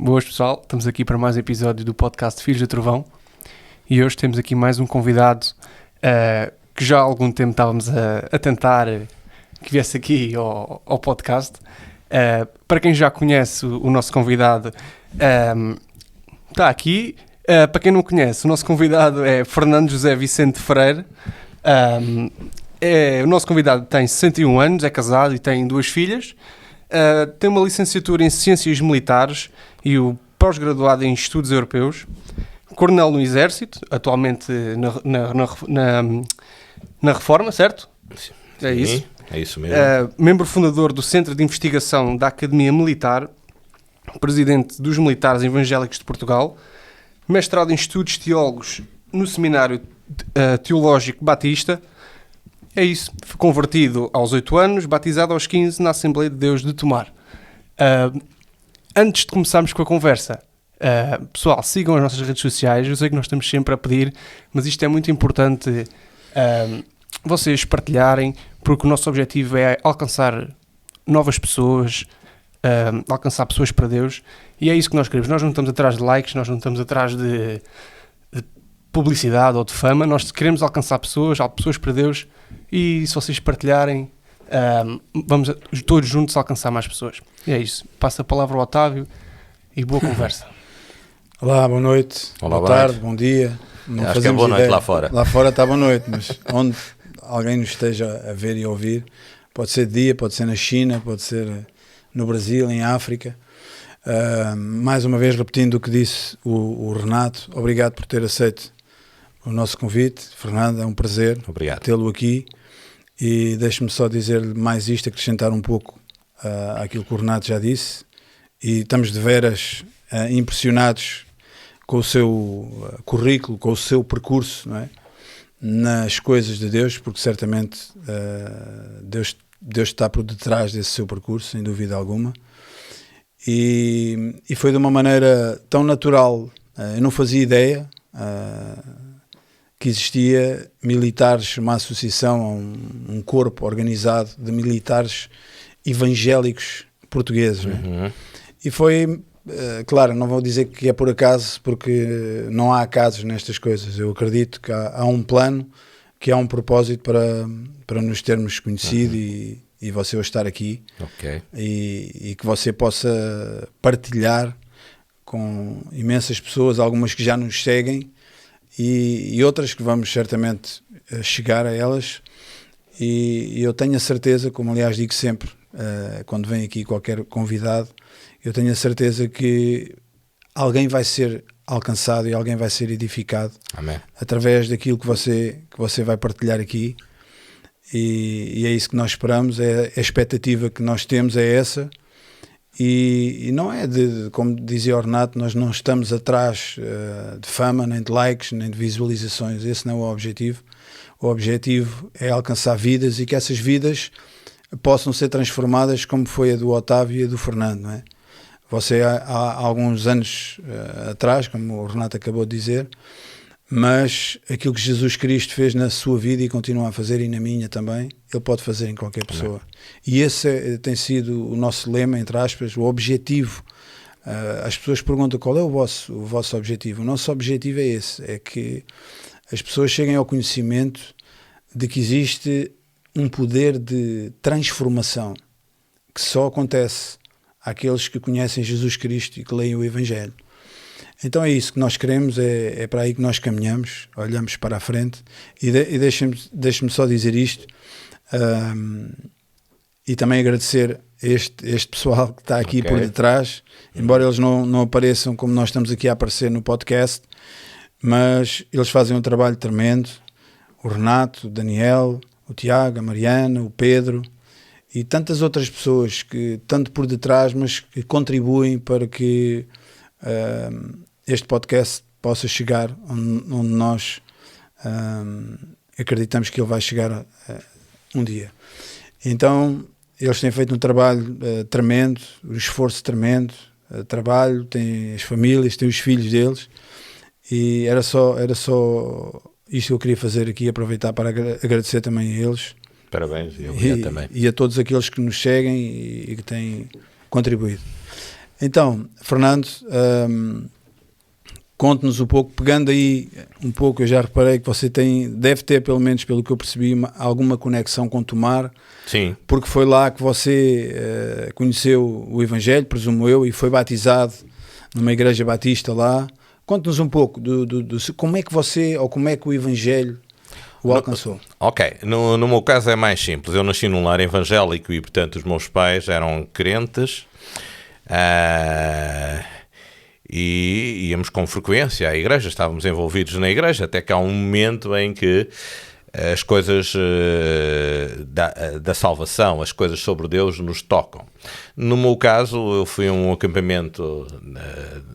Boas pessoal, estamos aqui para mais um episódio do podcast Filhos do Trovão e hoje temos aqui mais um convidado uh, que já há algum tempo estávamos a, a tentar que viesse aqui ao, ao podcast. Uh, para quem já conhece o, o nosso convidado, um, ehm, está aqui. Uh, para quem não conhece, o nosso convidado é Fernando José Vicente Freire. Um, ehm, é, o nosso convidado tem 61 anos, é casado e tem duas filhas. Uh, tem uma licenciatura em Ciências Militares e o pós-graduado em Estudos Europeus. Coronel no Exército, atualmente na, na, na, na, na Reforma, certo? Sim, é isso. É isso mesmo. Uh, membro fundador do Centro de Investigação da Academia Militar, presidente dos Militares Evangélicos de Portugal, mestrado em Estudos Teólogos no Seminário uh, Teológico Batista, é isso. Fui convertido aos 8 anos, batizado aos 15 na Assembleia de Deus de Tomar. Uh, antes de começarmos com a conversa, uh, pessoal, sigam as nossas redes sociais. Eu sei que nós estamos sempre a pedir, mas isto é muito importante uh, vocês partilharem, porque o nosso objetivo é alcançar novas pessoas, alcançar pessoas para Deus, e é isso que nós queremos. Nós não estamos atrás de likes, nós não estamos atrás de, de publicidade ou de fama, nós queremos alcançar pessoas, pessoas para Deus e se vocês partilharem, um, vamos todos juntos alcançar mais pessoas. E é isso. Passa a palavra ao Otávio e boa conversa. Olá, boa noite, Olá, boa, boa tarde, noite. bom dia. Não Acho que é boa noite ideia. lá fora. Lá fora está boa noite, mas onde alguém nos esteja a ver e a ouvir, pode ser de dia, pode ser na China, pode ser no Brasil, em África. Uh, mais uma vez repetindo o que disse o, o Renato, obrigado por ter aceito o nosso convite. Fernando, é um prazer tê-lo aqui. E deixe-me só dizer mais isto, acrescentar um pouco uh, àquilo que o Renato já disse. E estamos de veras uh, impressionados com o seu uh, currículo, com o seu percurso, é? nas coisas de Deus, porque certamente uh, Deus, Deus está por detrás desse seu percurso, sem dúvida alguma. E, e foi de uma maneira tão natural, eu não fazia ideia. Que existia militares, uma associação, um, um corpo organizado de militares evangélicos portugueses. É? Uhum. E foi, uh, claro, não vou dizer que é por acaso, porque não há acasos nestas coisas. Eu acredito que há, há um plano, que há um propósito para, para nos termos conhecido uhum. e, e você hoje estar aqui. Okay. E, e que você possa partilhar com imensas pessoas, algumas que já nos seguem e, e outras que vamos certamente eh, chegar a elas. E, e, eu tenho a certeza, como aliás digo sempre, uh, quando vem aqui qualquer convidado, eu tenho a certeza que alguém vai ser alcançado e alguém vai ser edificado Amém. através daquilo que você, que você vai partilhar aqui. E, e é isso que nós esperamos, é a expectativa que nós temos é essa e, e, não é de, como dizia o Renato, nós não estamos atrás uh, de fama, nem de likes, nem de visualizações. Esse não é o objetivo. O objetivo é alcançar vidas e que essas vidas possam ser transformadas como foi a do Otávio e a do Fernando, não é? Você há, há alguns anos uh, atrás, como o Renato acabou de dizer, mas aquilo que Jesus Cristo fez na sua vida e continua a fazer e na minha também, ele pode fazer em qualquer pessoa. E esse é, tem sido o nosso lema, entre aspas, o objetivo. Uh, as pessoas perguntam qual é o vosso, o vosso objetivo. O nosso objetivo é esse: é que as pessoas cheguem ao conhecimento de que existe um poder de transformação que só acontece àqueles que conhecem Jesus Cristo e que leem o Evangelho. Então é isso que nós queremos, é, é para aí que nós caminhamos, olhamos para a frente e, de, e deixem-me deixem só dizer isto um, e também agradecer este, este pessoal que está aqui okay. por detrás, embora eles não, não apareçam como nós estamos aqui a aparecer no podcast, mas eles fazem um trabalho tremendo. O Renato, o Daniel, o Tiago, a Mariana, o Pedro e tantas outras pessoas que, tanto por detrás, mas que contribuem para que uh, este podcast possa chegar onde, onde nós uh, acreditamos que ele vai chegar uh, um dia. Então, eles têm feito um trabalho uh, tremendo, um esforço tremendo, uh, trabalho, têm as famílias, têm os filhos deles, e era só, era só isto que eu queria fazer aqui, aproveitar para agradecer também a eles. Parabéns, e, e, também. e a todos aqueles que nos seguem e, e que têm contribuído. Então, Fernando, um, conte-nos um pouco, pegando aí um pouco, eu já reparei que você tem, deve ter, pelo menos pelo que eu percebi, uma, alguma conexão com Tomar. Sim. Porque foi lá que você uh, conheceu o Evangelho, presumo eu, e foi batizado numa igreja batista lá. Conte-nos um pouco do, do, do, como é que você, ou como é que o Evangelho o alcançou? No, ok, no, no meu caso é mais simples. Eu nasci num lar evangélico e, portanto, os meus pais eram crentes. Uh, e íamos com frequência à igreja, estávamos envolvidos na igreja, até que há um momento em que as coisas uh, da, da, salvação, as coisas sobre Deus nos tocam. No meu caso, eu fui a um acampamento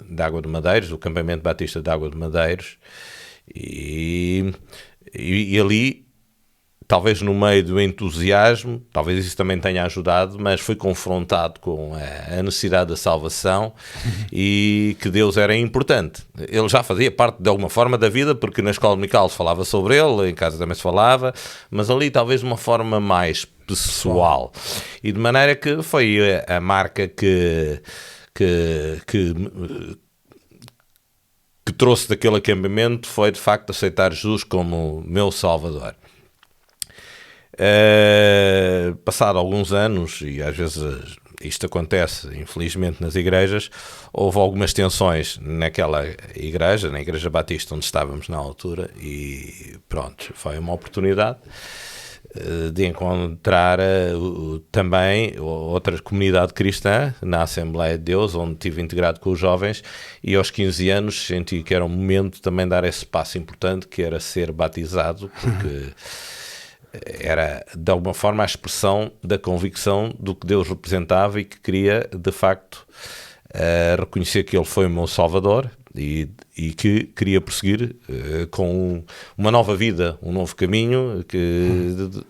de Água de Madeiros, o acampamento Batista de Água de Madeiros, e, e, e ali talvez no meio do entusiasmo, talvez isso também tenha ajudado, mas fui confrontado com a, necessidade da salvação e que Deus era importante. Ele já fazia parte de alguma forma da vida, porque na escola dominical se falava sobre ele, em casa também se falava, mas ali talvez de uma forma mais pessoal. E de maneira que foi a, a marca que, que, que que trouxe daquele acampamento foi de facto aceitar Jesus como meu Salvador. Uh, passado alguns anos, e às vezes isto acontece, infelizmente, nas igrejas, houve algumas tensões naquela igreja, na Igreja Batista onde estávamos na altura, e pronto, foi uma oportunidade eh, de encontrar uh, também outra comunidade cristã na Assembleia de Deus, onde estive integrado com os jovens, e aos 15 anos senti que era um momento também dar esse passo importante, que era ser batizado, porque era de alguma forma a expressão da convicção do que Deus representava e que queria de facto uh, reconhecer que Ele foi o meu Salvador e, e que queria prosseguir uh, com uma nova vida, um novo caminho que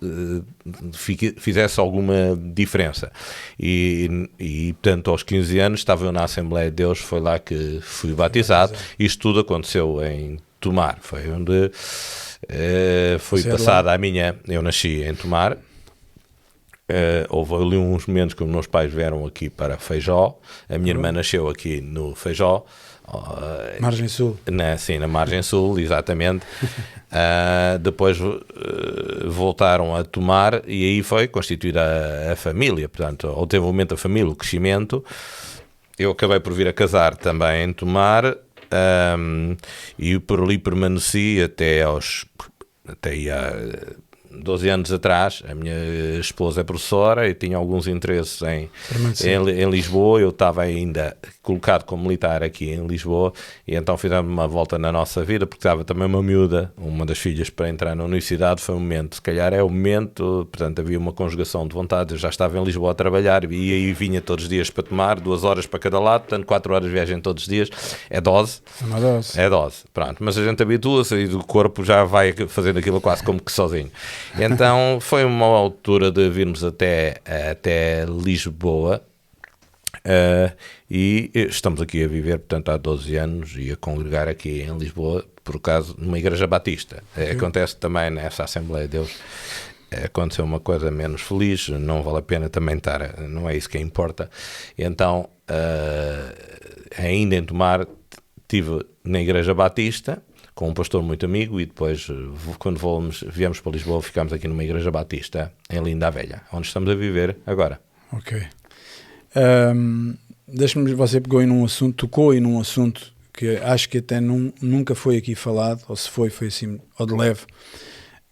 uh, fizesse alguma diferença. E, e, portanto, aos 15 anos estava eu na Assembleia de Deus, foi lá que fui batizado. Isto tudo aconteceu em Tomar, foi onde Uh, foi Você passada é a minha. Eu nasci em Tomar. Uh, houve ali uns momentos que os meus pais vieram aqui para Feijó. A minha uhum. irmã nasceu aqui no Feijó. Uh, margem Sul. Na, sim, na Margem Sul, exatamente. uh, depois voltaram a tomar e aí foi constituída a, a, família. Portanto, ao desenvolvimento da família, o crescimento. Eu acabei por vir a casar também em Tomar um, e por ali permaneci até aos até há 12 anos atrás, a minha esposa é professora e tinha alguns interesses em, em, em, Lisboa. Eu estava ainda colocado como militar aqui em Lisboa e então fizemos uma volta na nossa vida porque estava também uma miúda, uma das filhas, para entrar na universidade. Foi um momento, se calhar é o momento, portanto havia uma conjugação de vontade. Eu já estava em Lisboa a trabalhar e aí vinha todos os dias para tomar, duas horas para cada lado, portanto, quatro horas de viagem todos os dias. É dose. É uma dose. É dose. Pronto, mas a gente habitua-se e o corpo já vai fazendo aquilo quase como que sozinho. Então foi uma altura de virmos até, até Lisboa. Uh, e estamos aqui a viver, portanto, há 12 anos e a congregar aqui em Lisboa, por acaso, numa igreja batista. Uh, acontece também nessa Assembleia de Deus. Uh, aconteceu uma coisa menos feliz, não vale a pena também estar, não é isso que importa. Então, ainda em Tomar, estive na igreja batista, com um pastor muito amigo e depois, eh, quando fomos, viemos para Lisboa, ficámos aqui numa igreja batista, em Linda a Velha, onde estamos a viver agora. Ok. Um, Deixa-me, você pegou em um assunto, tocou em um assunto que acho que até num, nunca foi aqui falado, ou se foi, foi assim, ou de leve,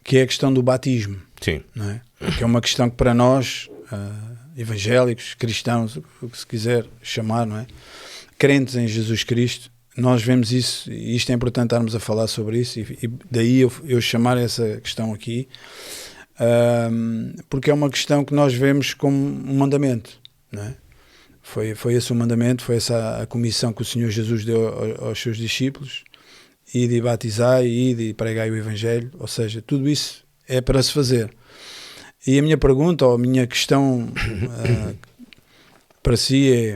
que é a questão do batismo. Sim. É? Que é uma questão que para nós, uh, evangélicos, cristãos, o que se quiser chamar, não é? Crentes em Jesus Cristo, nós vemos isso, e isto é importante estarmos a falar sobre isso, e, e daí eu, eu, chamar essa questão aqui, um, porque é uma questão que nós vemos como um mandamento, não é? Foi, foi esse o mandamento, foi essa a comissão que o Senhor Jesus deu aos, aos seus discípulos, e de batizar e de pregar o Evangelho, ou seja, tudo isso é para se fazer. E a minha pergunta, ou a minha questão uh, para si é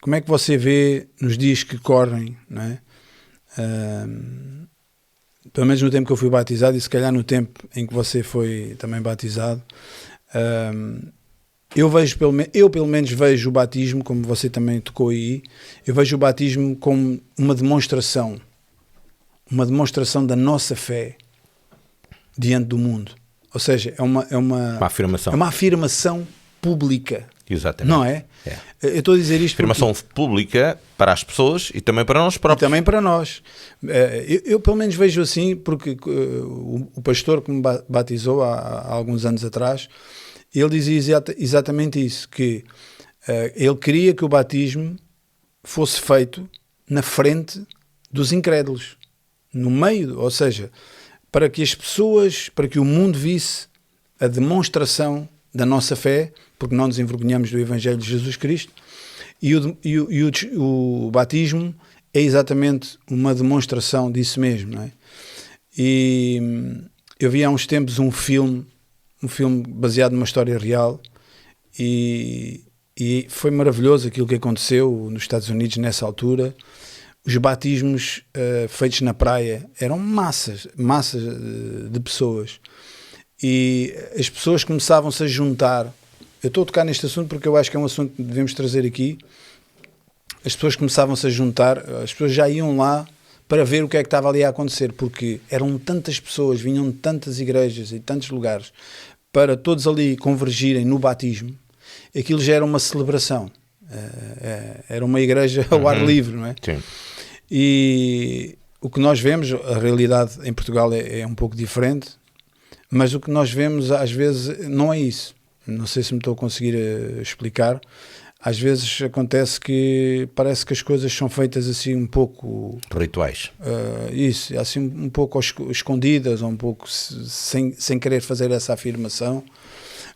como é que você vê nos dias que correm, não é? Uh, pelo menos no tempo que eu fui batizado e se calhar no tempo em que você foi também batizado, uh, eu vejo pelo eu pelo menos vejo o batismo como você também tocou aí eu vejo o batismo como uma demonstração uma demonstração da nossa fé diante do mundo ou seja é uma é uma, Uma afirmação. é uma afirmação pública Exatamente. não é, É. eu estou a dizer isto porque- Afirmação pública para as pessoas e também para nós e próprios. também para nós. Eh, Eu, eu, pelo menos vejo assim, porque eh, o, o pastor que me ba- batizou há, há alguns anos atrás, ele dizia exata- exatamente isso, que eh, ele queria que o batismo fosse feito na frente dos incrédulos, no meio, ou seja, para que as pessoas, para que o mundo visse a demonstração da nossa fé, porque não nos envergonhamos do Evangelho de Jesus Cristo, e o, e o, e o o batismo é exatamente uma demonstração disso mesmo, não é? E hum, eu vi há uns tempos um filme, um filme baseado numa história real, e, e foi maravilhoso aquilo que aconteceu nos Estados Unidos nessa altura. Os batismos eh, feitos na praia eram massas, massas eh, de pessoas. E as pessoas começavam-se a juntar. Eu estou a tocar neste assunto porque eu acho que é um assunto que devemos trazer aqui. As pessoas começavam-se a juntar, as pessoas já iam lá para ver o que é que estava ali a acontecer, porque eram tantas pessoas, vinham de tantas igrejas e tantos lugares para todos ali convergirem no batismo. Aquilo já era uma celebração. Eh, eh, Era uma igreja ao ar livre, não é? Sim. E o que nós vemos, a realidade em Portugal é, é um pouco diferente, mas o que nós vemos às vezes não é isso. Não sei se me estou a conseguir eh, explicar. Às vezes acontece que parece que as coisas são feitas assim um pouco Rituais. Uh, isso, assim um pouco escondidas, ou um pouco se- sem, sem querer fazer essa afirmação.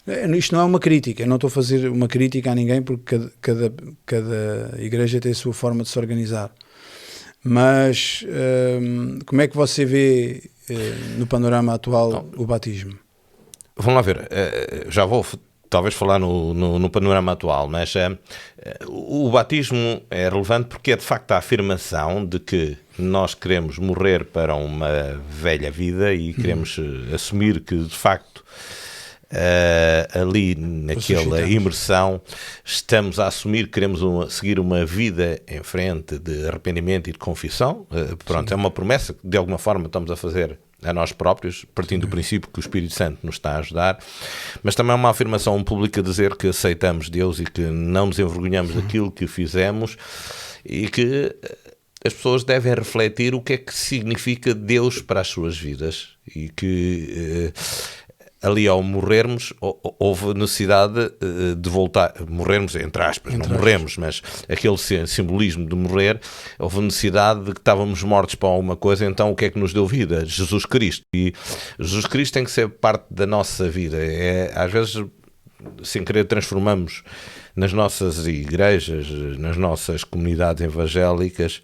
Eh, Isto não é uma crítica, eu não estou a fazer uma crítica a ninguém porque cada, cada, cada igreja tem a sua forma de se organizar. Mas hum, como é que você vê eh, no panorama atual o batismo? Vamos lá ver, já vou talvez falar no, no, no panorama atual, mas eh, o batismo é relevante porque é de facto a afirmação de que nós queremos morrer para uma velha vida e queremos eh, assumir que de facto eh, ali naquela imersão estamos a assumir que queremos uma- seguir uma vida em frente de arrependimento e de confissão. Eh, pronto, é uma promessa que de alguma forma estamos a fazer a nós próprios, partindo do princípio que o Espírito Santo nos está a ajudar, mas também é uma afirmação pública dizer que aceitamos Deus e que não nos envergonhamos daquilo que fizemos e que eh, as pessoas devem refletir o que é que significa Deus para as suas vidas e que eh, ali ao morrermos hou- hou- houve necessidade eh, de voltar, morrermos entre aspas, não morremos, mas aquele si- simbolismo de morrer, houve necessidade de que estávamos mortos para alguma coisa, então o que é que nos deu vida? Jesus Cristo. E Jesus Cristo tem que ser parte da nossa vida. É, às vezes sem querer transformamos nas nossas igrejas, nas nossas comunidades evangélicas,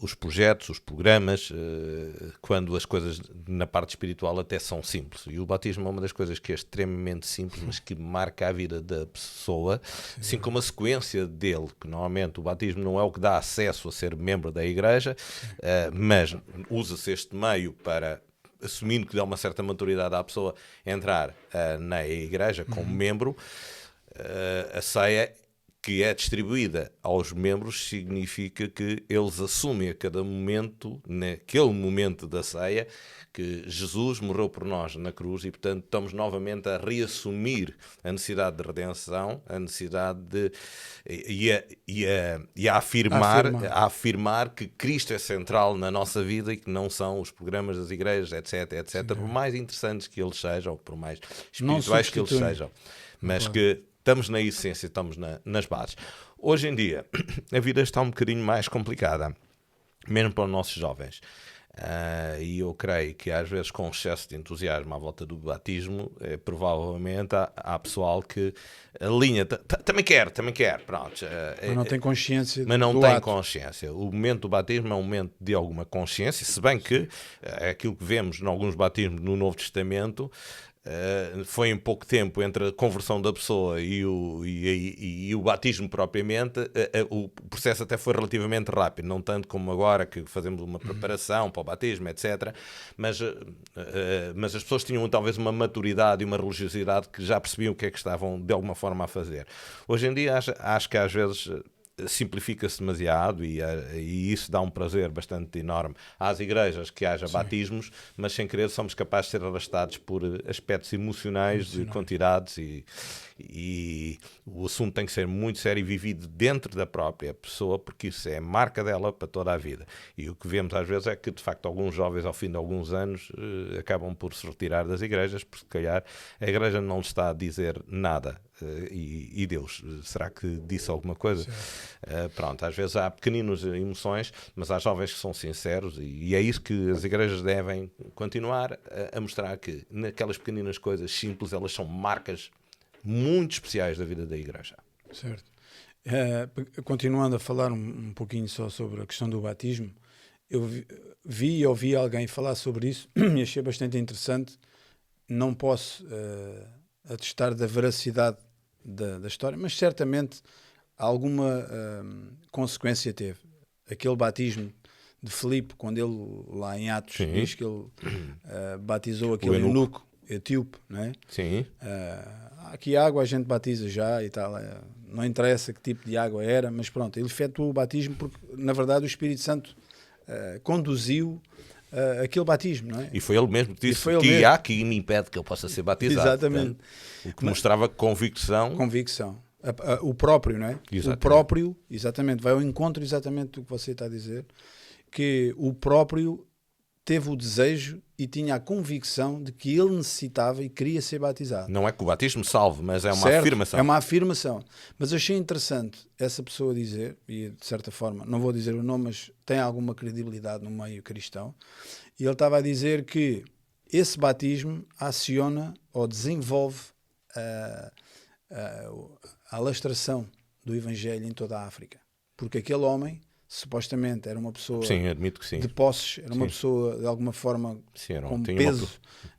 os projetos, os programas, eh, quando as coisas na parte espiritual até são simples. E o batismo é uma das coisas que é extremamente simples, mas que marca a vida da pessoa, assim como a sequência dele, que normalmente o batismo não é o que dá acesso a ser membro da igreja, eh, mas usa-se este meio para assumindo que dá uma certa maturidade à pessoa entrar eh, na igreja como membro, eh, a ceia que é distribuída aos membros significa que eles assumem a cada momento, naquele momento da ceia, que Jesus morreu por nós na cruz e, portanto, estamos novamente a reassumir a necessidade de redenção, a necessidade de. e a, e a, e a afirmar, Afirmar. a afirmar que Cristo é central na nossa vida e que não são os programas das igrejas, etc, etc, por mais interessantes que eles sejam, por mais espirituais que eles sejam, mas que estamos na essência, estamos na- nas bases. Hoje em dia, a vida está um bocadinho mais complicada, mesmo para os nossos jovens. Ah, e eu creio que às vezes com excesso de entusiasmo à volta do batismo, eh, provavelmente há, há pessoal que alinha, "Ta- ta- também quer, também quer, pronto. ah, Mas não tem consciência mas não tem ato. consciência. O momento do batismo é um momento de alguma consciência, se bem que é aquilo que vemos em alguns batismos no Novo Testamento, Uh, foi em pouco tempo entre a conversão da pessoa e o, e, e, e o batismo propriamente, uh, uh, o processo até foi relativamente rápido, não tanto como agora que fazemos uma preparação para o batismo, etc. Mas, mas as pessoas tinham talvez uma maturidade e uma religiosidade que já percebiam o que é que estavam de alguma forma a fazer. Hoje em dia acho, acho que às vezes simplifica-se demasiado e, eh, e, isso dá um prazer bastante enorme às igrejas que haja Sim. batismos, mas sem querer somos capazes de ser arrastados por aspectos emocionais de quantidades e, e o assunto tem que ser muito sério e vivido dentro da própria pessoa, porque isso é marca dela para toda a vida. E o que vemos às vezes é que, de facto, alguns jovens, ao fim de alguns anos, eh, acabam por se retirar das igrejas, porque se calhar a igreja não lhes está a dizer nada Uh, e, e, Deus, será que disse alguma coisa? Uh, pronto, às vezes há pequeninas emoções, mas há jovens que são sinceros e, e é isso que as igrejas devem continuar a, a, mostrar que naquelas pequeninas coisas simples elas são marcas muito especiais da vida da igreja. Certo. Uh, continuando a falar um, um, pouquinho só sobre a questão do batismo, eu vi, vi e ouvi alguém falar sobre isso e achei bastante interessante. Não posso atestar da veracidade da, da história, mas certamente alguma uh, consequência teve. Aquele batismo de Filipe, quando ele, lá em Atos, Sim. diz que ele uh, batizou aquele eunuco etíope, não é? Sim. Uh, aqui água a gente batiza já e tal. É, não interessa que tipo de água era, mas pronto, ele efetuou o batismo porque, na verdade, o Espírito Santo uh, conduziu uh, aquele batismo, não é? E foi ele mesmo que disse que mesmo. há que me impede que eu possa ser batizado. Exatamente. o que mostrava convicção. Convicção. A, a, o próprio, não é? Exatamente. O próprio, exatamente, vai ao encontro exatamente do que você está a dizer, que o próprio teve o desejo e tinha a convicção de que ele necessitava e queria ser batizado. Não é que o batismo salve, mas é uma certo, afirmação. É uma afirmação. Mas achei interessante essa pessoa dizer, e de certa forma, não vou dizer o nome, mas tem alguma credibilidade no meio cristão, e ele estava a dizer que esse batismo aciona ou desenvolve a, a, a alastração do Evangelho em toda a África. Porque aquele homem supostamente era uma pessoa sim, admito que sim. de posses, era uma sim. pessoa de alguma forma sim, com peso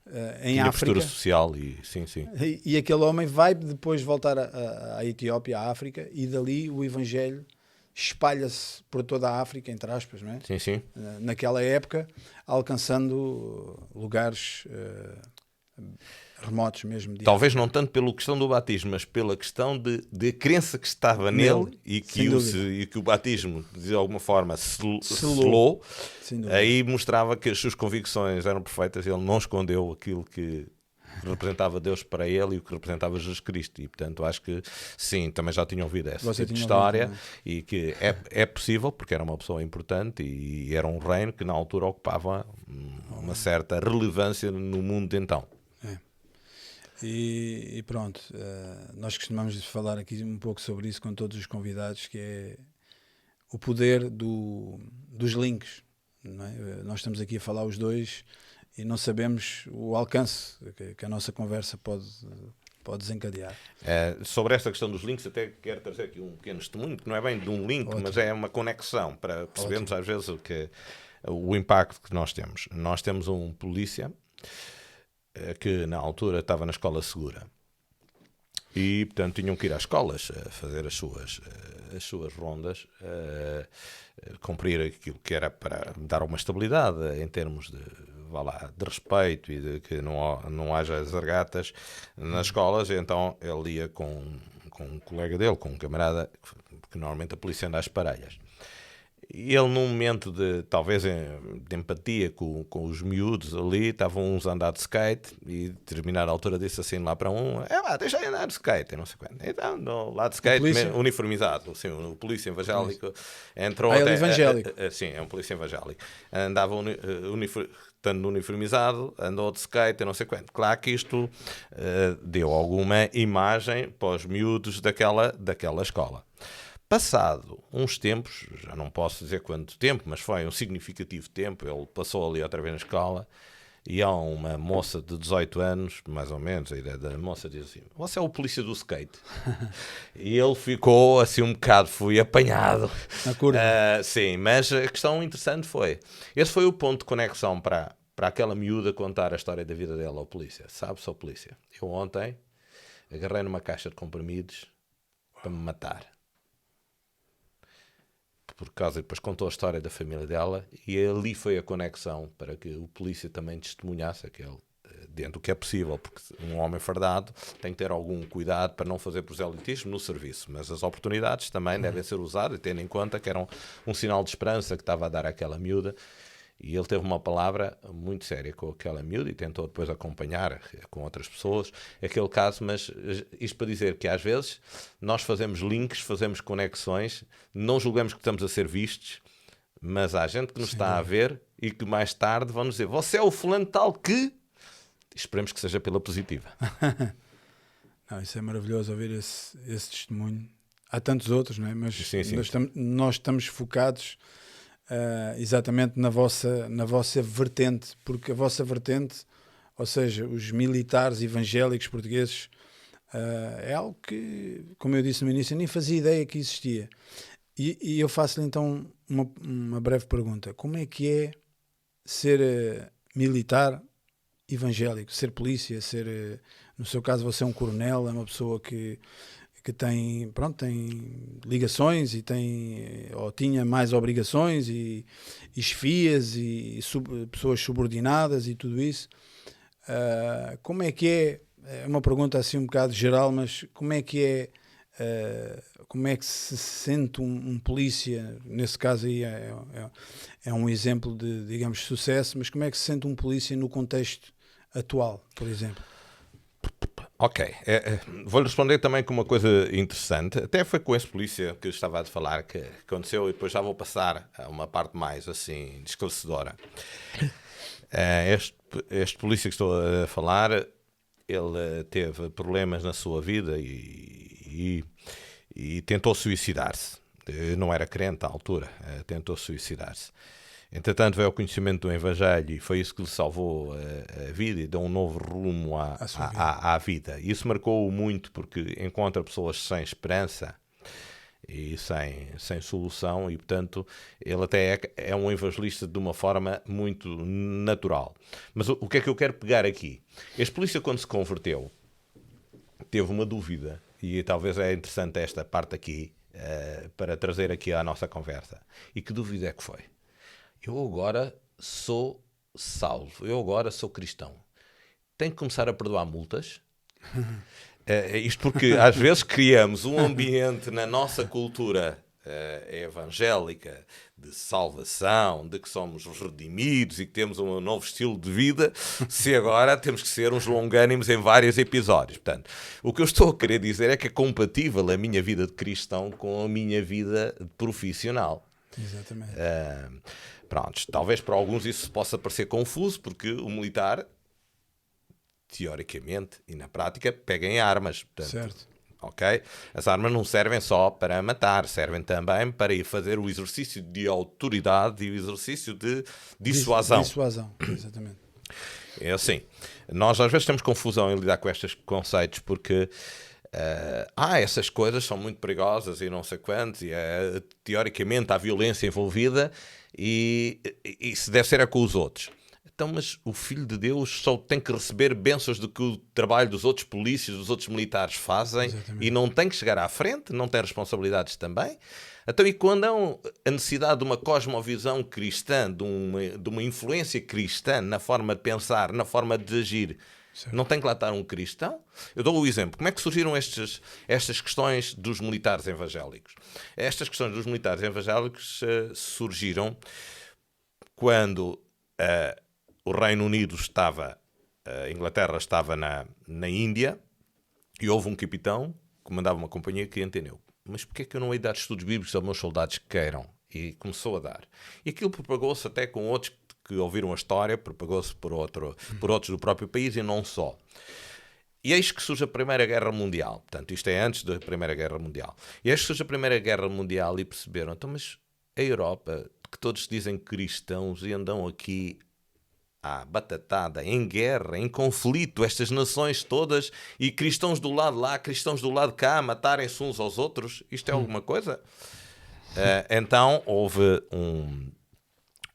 uma, uh, em tinha África. postura social e sim, sim. E, e, aquele homem vai depois voltar à Etiópia, à África, e dali o Evangelho espalha-se por toda a África, entre aspas, não é? Sim, sim. Uh, naquela época, alcançando lugares uh, remotos mesmo. Talvez não tanto pela questão do batismo, mas pela questão de, de crença que estava nele, nele e, que o, se, e que o batismo, de alguma forma, selou, selou aí mostrava que as suas convicções eram perfeitas, ele não escondeu aquilo que representava Deus para ele e o que representava Jesus Cristo. E, portanto, acho que sim, também já tinha ouvido essa tipo história ouvido, e que é, é possível, porque era uma pessoa importante e era um reino que na altura ocupava uma certa relevância no mundo de então. E, e pronto, uh, nós costumamos falar aqui um pouco sobre isso com todos os convidados, que é o poder do, dos links. É? Eh, nós estamos aqui a falar os dois e não sabemos o alcance que, que a nossa conversa pode, pode desencadear. É, sobre esta questão dos links, até quero trazer aqui um pequeno testemunho, que não é bem de um link, Ótimo. mas é uma conexão, para percebermos Ótimo. às vezes o, que, o impacto que nós temos. Nós temos um polícia que na altura estava na escola segura. E, portanto, tinham que ir às escolas a fazer as suas, eh, as suas rondas, cumprir aquilo que era para dar uma estabilidade em termos de, vá lá, de respeito e de que não, não haja zargatas nas escolas. Então, ele ia com, com um colega dele, com um camarada, que normalmente a polícia anda às parelhas. Ele, num momento de, talvez, de empatia com, com os miúdos ali, estavam uns a andar de skate e, a determinada altura, disse assim lá para um: É lá, deixa aí andar de skate, não sei quanto. Então, no, lá de skate, uniformizado, assim, o polícia evangélico entrou. Ah, até, evangélico. A, a, a, sim, é um polícia evangélico. Andava uni, eh, uniform, estando uniformizado, andou de skate, não sei quanto. Claro que isto uh, deu alguma imagem para os miúdos daquela, daquela escola. Passado uns tempos, já não posso dizer quanto tempo, mas foi um significativo tempo, ele passou ali outra vez na escola e há uma moça de 18 anos, mais ou menos, a ideia da moça diz assim: Você é o polícia do skate? e ele ficou assim um bocado, fui apanhado. Na curva. Uh, sim, mas a questão interessante foi: esse foi o ponto de conexão para, para aquela miúda contar a história da vida dela ao polícia. Sabe, só polícia. Eu ontem agarrei numa caixa de comprimidos para me matar. Por causa, depois contou a história da família dela e ali foi a conexão para que o polícia também testemunhasse aquele dentro do que é possível, porque um homem fardado tem que ter algum cuidado para não fazer proselitismo no serviço, mas as oportunidades também devem ser usadas, tendo em conta que era um, um sinal de esperança que estava a dar àquela miúda, e ele teve uma palavra muito séria com aquela miúda e tentou depois acompanhar com outras pessoas aquele caso, mas isto para dizer que às vezes nós fazemos links, fazemos conexões, não julgamos que estamos a ser vistos, mas há gente que nos Sim, está a ver e que mais tarde vão nos dizer: Você é o fulano tal que Esperemos que seja pela positiva. não, isso é maravilhoso ouvir esse, esse testemunho. Há tantos outros, não é? mas sim, sim. Nós, estamos, nós, estamos, focados uh, exatamente na vossa, na vossa vertente, porque a vossa vertente, ou seja, os militares evangélicos portugueses, uh, é algo que, como eu disse no início, eu nem fazia ideia que existia. E, e eu faço-lhe então uma, uma, breve pergunta: como é que é ser uh, militar evangélico, ser polícia, ser, no seu caso, você é um coronel, é uma pessoa que, que tem, pronto, tem ligações e tem, ou tinha mais obrigações e, e chefias e sub, pessoas subordinadas e tudo isso. Uh, como é que é, é uma pergunta assim um bocado geral, mas como é que é Uh, como é que se sente um, um polícia, nesse caso aí é, é, é, um exemplo de, digamos, sucesso, mas como é que se sente um polícia no contexto atual, por exemplo? Ok, é, é, vou responder também com uma coisa interessante. Até foi com esse polícia que eu estava a falar que aconteceu e depois já vou passar a uma parte mais assim esclarecedora. É, este, este polícia que estou a falar, ele teve problemas na sua vida e, e, e tentou suicidar-se. Não era crente à altura, eh, tentou suicidar-se. Entretanto, veio ao conhecimento do Evangelho e foi isso que lhe salvou a, a vida e deu um novo rumo à, à, vida. À, à vida. Isso marcou-o muito porque encontra pessoas sem esperança e sem, sem solução, e portanto ele até é, é, um evangelista de uma forma muito natural. Mas o, o, que é que eu quero pegar aqui? Este polícia, quando se converteu, teve uma dúvida, e talvez é interessante esta parte aqui uh, para trazer aqui à nossa conversa. E que dúvida é que foi? Eu agora sou salvo, eu agora sou cristão. Tenho que começar a perdoar multas? é, isto porque às vezes criamos um ambiente na nossa cultura uh, evangélica de salvação, de que somos redimidos e que temos um novo estilo de vida, se agora temos que ser uns longânimos em vários episódios. Portanto, o que eu estou a querer dizer é que é compatível a minha vida de cristão com a minha vida profissional. Exatamente. Uh, Prontos, talvez para alguns isso possa parecer confuso, porque o militar, teoricamente e na prática, pega em armas. Portanto, certo. Ok? As armas não servem só para matar, servem também para ir fazer o exercício de autoridade e o exercício de dissuasão. Dissuasão, exatamente. É assim, nós às vezes temos confusão em lidar com estes conceitos porque Uh, ah, essas coisas são muito perigosas e não sei quantos, e uh, teoricamente há violência envolvida e, e, se deve ser é com os outros. Então, mas o Filho de Deus só tem que receber bênçãos do que o trabalho dos outros polícias, dos outros militares fazem Exatamente. e não tem que chegar à frente, não tem responsabilidades também. Então, e quando há a necessidade de uma cosmovisão cristã, de uma, de uma influência cristã na forma de pensar, na forma de agir, Certo. Não tem que lá estar um cristão? Eu dou o exemplo. Como é que surgiram estes, estas questões dos militares evangélicos? Estas questões dos militares evangélicos uh, surgiram quando uh, o Reino Unido estava, eh, a Inglaterra estava na, na Índia e houve um capitão que comandava uma companhia que entendeu. Mas porquê é que eu não hei dar estudos bíblicos aos meus soldados que queiram? E começou a dar. E aquilo propagou-se até com outros que ouviram a história, propagou-se por, outro, por outros do próprio país e não só. E eis que surge a Primeira Guerra Mundial. Portanto, isto é antes da Primeira Guerra Mundial. E eis que surge a Primeira Guerra Mundial e perceberam, então, mas a Europa, que todos dizem cristãos e andam aqui à batatada, em guerra, em conflito, estas nações todas, e cristãos do lado lá, cristãos do lado cá, matarem-se uns aos outros, isto é alguma coisa? Uh, então houve um,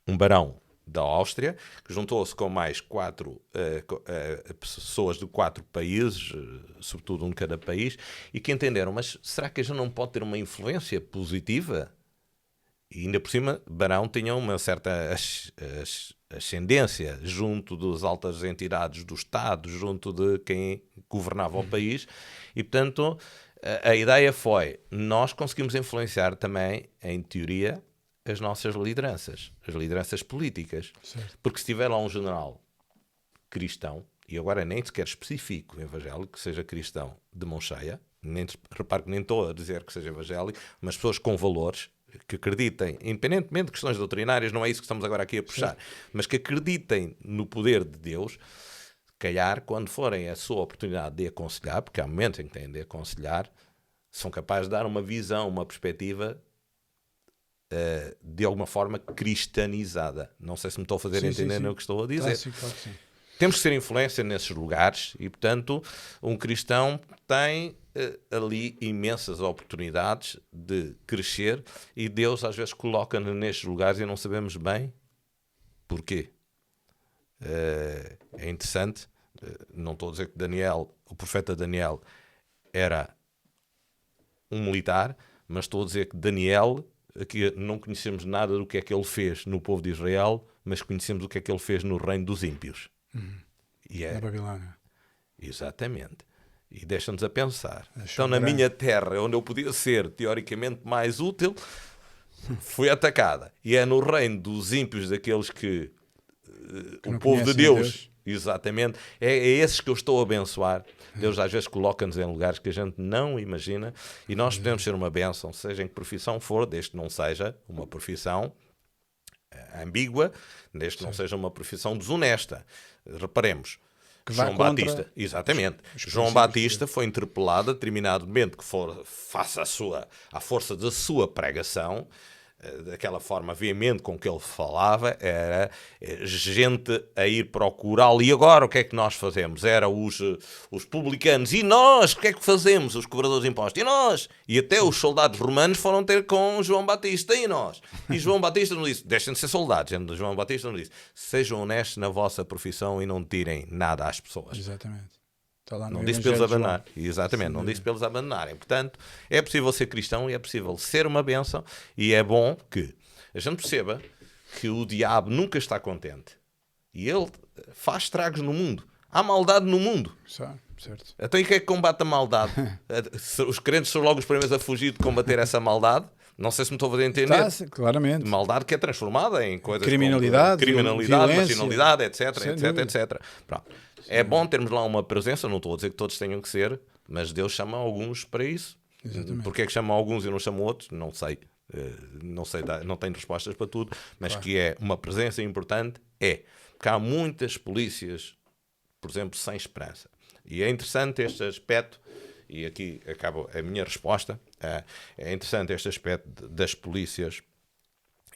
um barão da Áustria, que juntou-se com mais quatro uh, uh, pessoas de quatro países, uh, sobretudo um de cada país, e que entenderam, mas será que a gente não pode ter uma influência positiva? E ainda por cima, Barão tinha uma certa ascendência junto das altas entidades do Estado, junto de quem governava o país, e portanto a, a ideia foi, nós conseguimos influenciar também, em teoria, as nossas lideranças, as lideranças políticas. Certo. Porque se tiver lá um general cristão, e agora nem sequer específico evangélico, que seja cristão de mão cheia, nem, repare que nem estou a dizer que seja evangélico, mas pessoas com valores, que acreditem, independentemente de questões doutrinárias, não é isso que estamos agora aqui a puxar, mas que acreditem no poder de Deus, calhar, quando forem a sua oportunidade de aconselhar, porque há momentos em que têm de aconselhar, são capazes de dar uma visão, uma perspectiva uh, de alguma forma cristianizada. Não sei se me estou a fazer sim, entender sim, sim. o que estou a dizer. Claro, claro, Temos que ser influência nesses lugares e, portanto, um cristão tem uh, ali imensas oportunidades de crescer e Deus às vezes coloca-nos nestes lugares e não sabemos bem porquê. Uh, é interessante, não estou a dizer que Daniel, o profeta Daniel, era um militar, mas estou a dizer que Daniel aqui não conhecemos nada do que é que ele fez no povo de Israel, mas conhecemos o que é que ele fez no reino dos ímpios. Uhum. E é... Na Babilónia. Exatamente. E deixa-nos a pensar. então, na minha terra, onde eu podia ser teoricamente mais útil, fui atacada. E é no reino dos ímpios, daqueles que, que o povo de Deus, Deus, exatamente, é, é esses que eu estou a abençoar Deus às vezes coloca-nos em lugares que a gente não imagina e nós podemos ser uma bênção, seja em que profissão for, desde que não seja uma profissão eh, ambígua, desde que não seja uma profissão desonesta. Reparemos. João Batista, exatamente. João Batista foi interpelado a determinado momento que for, faça a sua, a força da sua pregação, daquela forma veemente com que ele falava, era eh, gente a ir procurá-lo. E agora o que é que nós fazemos? Era os, eh, os publicanos. E nós? O que é que fazemos? Os cobradores de impostos. E nós? E até os soldados romanos foram ter com João Batista. E nós? E João Batista não disse, deixem de ser soldados. João Batista não disse, sejam honestos na vossa profissão e não tirem nada às pessoas. Exatamente não disse para eles abandonar. Exatamente, Sim, não disse para eles abandonarem. Portanto, é possível ser cristão e é possível ser uma bênção e é bom que a gente perceba que o diabo nunca está contente e ele faz estragos no mundo. Há maldade no mundo. Certo. Então, e quem é que combate a maldade? Os crentes são logo os primeiros a fugir de combater essa maldade. Não sei se me estou a entender. Está, claramente. Maldade que é transformada em coisas criminalidade, como criminalidade, marginalidade, etc, etc, etc. Pronto. É bom termos lá uma presença, não estou a dizer que todos tenham que ser, mas Deus chama alguns para isso. Exatamente. Porque é que chama alguns e não chama outros? Não sei. Eh, não sei, não tenho respostas para tudo, mas claro. que é uma presença importante, é. Porque há muitas polícias, por exemplo, sem esperança. E é interessante este aspecto, e aqui acaba a minha resposta, é, é interessante este aspecto das polícias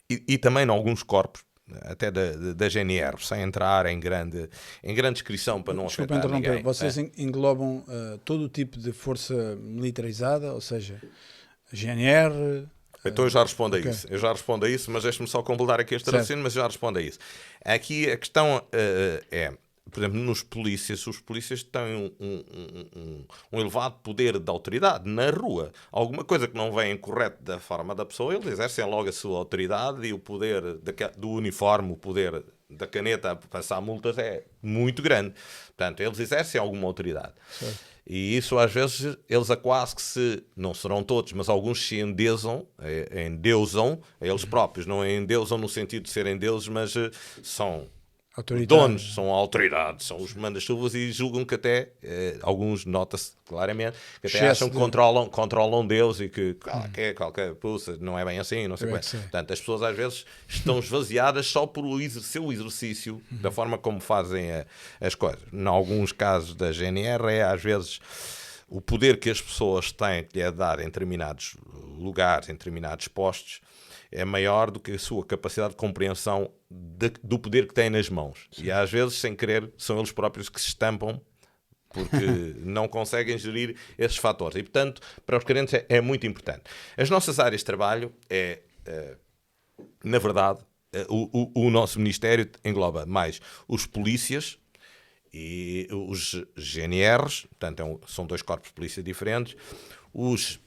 e, e também em alguns corpos, até da, da GNR, sem entrar em grande, em grande descrição para não Desculpa afetar interromper, ninguém. Vocês é? englobam uh, todo o tipo de força militarizada, ou seja, GNR... Então eu já respondo okay. a isso, eu já respondo a isso, mas deixe-me só completar aqui este raciocínio, mas já respondo a isso. Aqui a questão uh, é, por exemplo, nos polícias, os polícias têm um, um, um, um, elevado poder de autoridade na rua. Alguma coisa que não vem correto da forma da pessoa, eles exercem logo a sua autoridade e o poder do uniforme, o poder da caneta a passar multas é muito grande. Portanto, eles exercem alguma autoridade. E isso às vezes eles a quase que se, não serão todos, mas alguns se endeusam, eh, endeusam a eles próprios, não endeusam no sentido de serem deuses, mas eh, são donos são a autoridade, são os mandas-chuvas e julgam que até, eh, alguns nota-se claramente, que até acham que de... controlam, controlam Deus e que qualquer, qualquer não é bem assim, não sei é. Portanto, as pessoas às vezes estão esvaziadas só por o seu exercício da forma como fazem a, as coisas. Em alguns casos da GNR é às vezes o poder que as pessoas têm que lhe é dar em determinados lugares, em determinados postos, é maior do que a sua capacidade de compreensão de, do poder que têm nas mãos. Sim. E às vezes, sem querer, são eles próprios que se estampam porque não conseguem gerir esses fatores. E, portanto, para os crentes é, é muito importante. As nossas áreas de trabalho é, é na verdade, eh, o, o, o nosso Ministério engloba mais os polícias e os GNRs, portanto é um, são dois corpos de polícia diferentes, os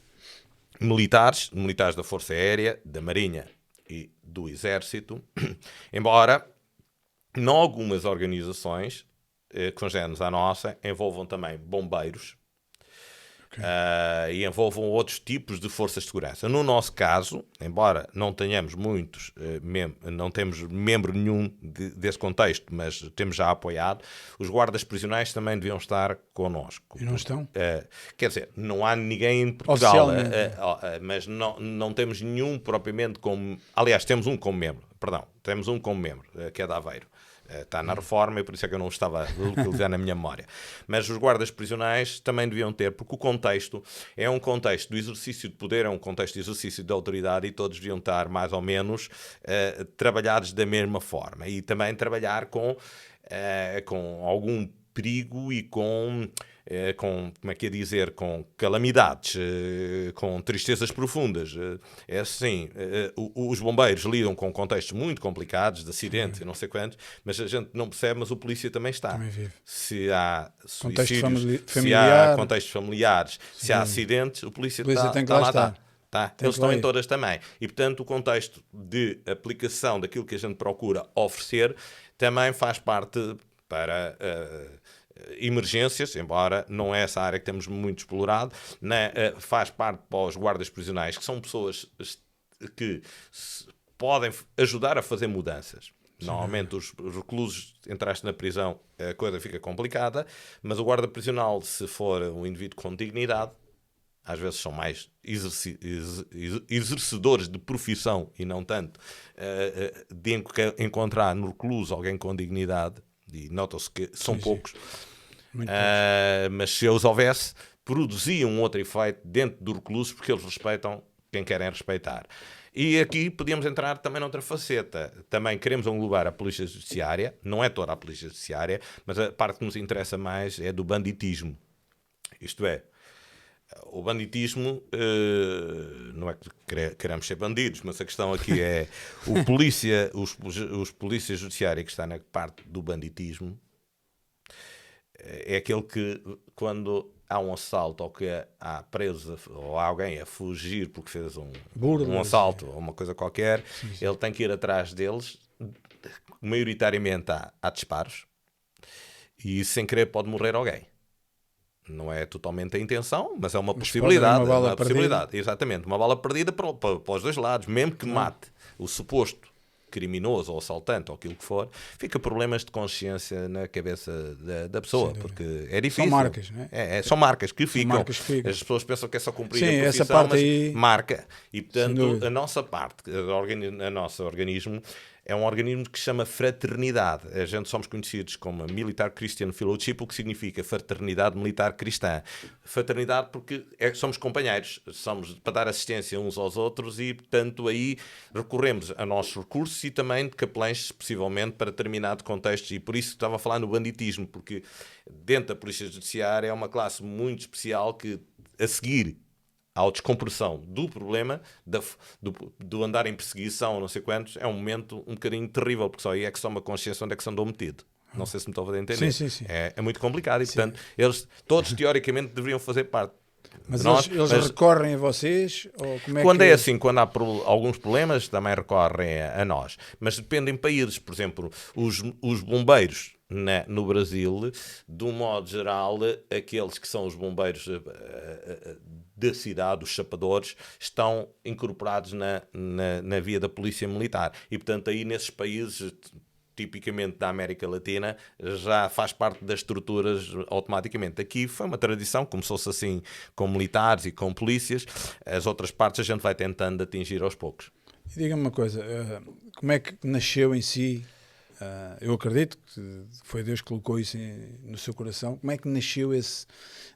militares, militares da Força Aérea, da Marinha e do Exército, embora em algumas organizações eh, congêneres à nossa envolvam também bombeiros okay. uh, e envolvam outros tipos de forças de segurança. No nosso caso, embora não tenhamos muitos, uh, não temos membro nenhum de, desse contexto, mas temos já apoiado, os guardas prisionais também deviam estar connosco. E não estão? Uh, quer dizer, não há ninguém em Portugal, mas não, não temos nenhum propriamente como. Aliás, temos um como membro, perdão, temos um como membro, que é da Aveiro. Está na reforma e por isso é que eu não estava a localizar na minha memória. Mas os guardas prisionais também deviam ter, porque o contexto é um contexto do exercício de poder, é um contexto de exercício de autoridade e todos deviam estar mais ou menos uh, trabalhados da mesma forma. E também trabalhar com, uh, com algum perigo e com eh, com, como é que é dizer, com calamidades, eh, com tristezas profundas. Eh, é assim, os bombeiros lidam com contextos muito complicados, de acidente e não sei quantos, mas a gente não percebe, mas o polícia também está. Também vive. Se há suicídios, famili se há contextos familiares, Sim. se há acidentes, o polícia, o polícia está, tem que está lá estar. Tá? Eles estão em todas também. E, portanto, o contexto de aplicação daquilo que a gente procura oferecer também faz parte para uh, emergências, embora não é essa área que temos muito explorado, né, eh, faz parte para os guardas prisionais, que são pessoas que podem ajudar a fazer mudanças. Normalmente os, reclusos entraste na prisão, a coisa fica complicada, mas o guarda prisional, se for um indivíduo com dignidade, às vezes são mais exerci exercedores de profissão e não tanto uh, de encontrar no recluso alguém com dignidade, e nota-se que são sim, poucos, sim. Uh, mas se os houvesse, produzia um outro efeito dentro do recluso porque eles respeitam quem querem respeitar. E aqui podíamos entrar também noutra faceta. Também queremos englobar a Polícia Judiciária, não é toda a Polícia Judiciária, mas a parte que nos interessa mais é do banditismo. Isto é, o banditismo, uh, não é que queremos ser bandidos, mas a questão aqui é o polícia, os, os polícias judiciários que está na parte do banditismo é aquele que, quando há um assalto ou que há preso ou há alguém a fugir porque fez um, um assalto ou uma coisa qualquer, sim, sim. ele tem que ir atrás deles. Maioritariamente há, há disparos e sem querer pode morrer alguém. Não é totalmente a intenção, mas é uma mas possibilidade. Uma, uma possibilidade, exatamente. Uma bala perdida para, para, para, os dois lados, mesmo que mate o suposto criminoso ou assaltante ou aquilo que for, fica problemas de consciência na cabeça da, da pessoa, porque é difícil. São marcas, não é? é, é são marcas que ficam. Marcas que ficam. As pessoas pensam que é só cumprir Sim, a profissão, essa parte aí... marca. E, portanto, a nossa parte, a, a nosso organismo, é um organismo que se chama fraternidade. A gente somos conhecidos como Militar Christian Fellowship, o que significa fraternidade militar cristã. Fraternidade porque é, somos companheiros, somos para dar assistência uns aos outros e, portanto, aí recorremos a nossos recursos e também de capelães, possivelmente, para determinado contexto. E por isso estava a falar no banditismo, porque dentro da Polícia Judiciária é uma classe muito especial que, a seguir à descompressão do problema, da, do, do, andar em perseguição, não sei quantos, é um momento um bocadinho terrível, porque só aí é que só uma consciência onde é que se andou metido. Não sei se me estou a entender. Sim, sim, sim. É, é muito complicado e, portanto, eles todos teoricamente deveriam fazer parte. Mas nós, eles, eles mas, recorrem a vocês? Ou como é quando que... é assim, quando há pro, alguns problemas, também recorrem a, a, nós. Mas depende em países. Por exemplo, os, os bombeiros no Brasil, de um modo geral, aqueles que são os bombeiros uh, uh, da cidade, os chapadores, estão incorporados na, na, na via da polícia militar. E, portanto, aí nesses países tipicamente da América Latina, já faz parte das estruturas automaticamente. Aqui foi uma tradição, começou-se assim com militares e com polícias, as outras partes a gente vai tentando atingir aos poucos. Diga-me uma coisa, eh, como é que nasceu em si Uh, eu acredito que foi Deus que colocou isso em, no seu coração. Como é que nasceu esse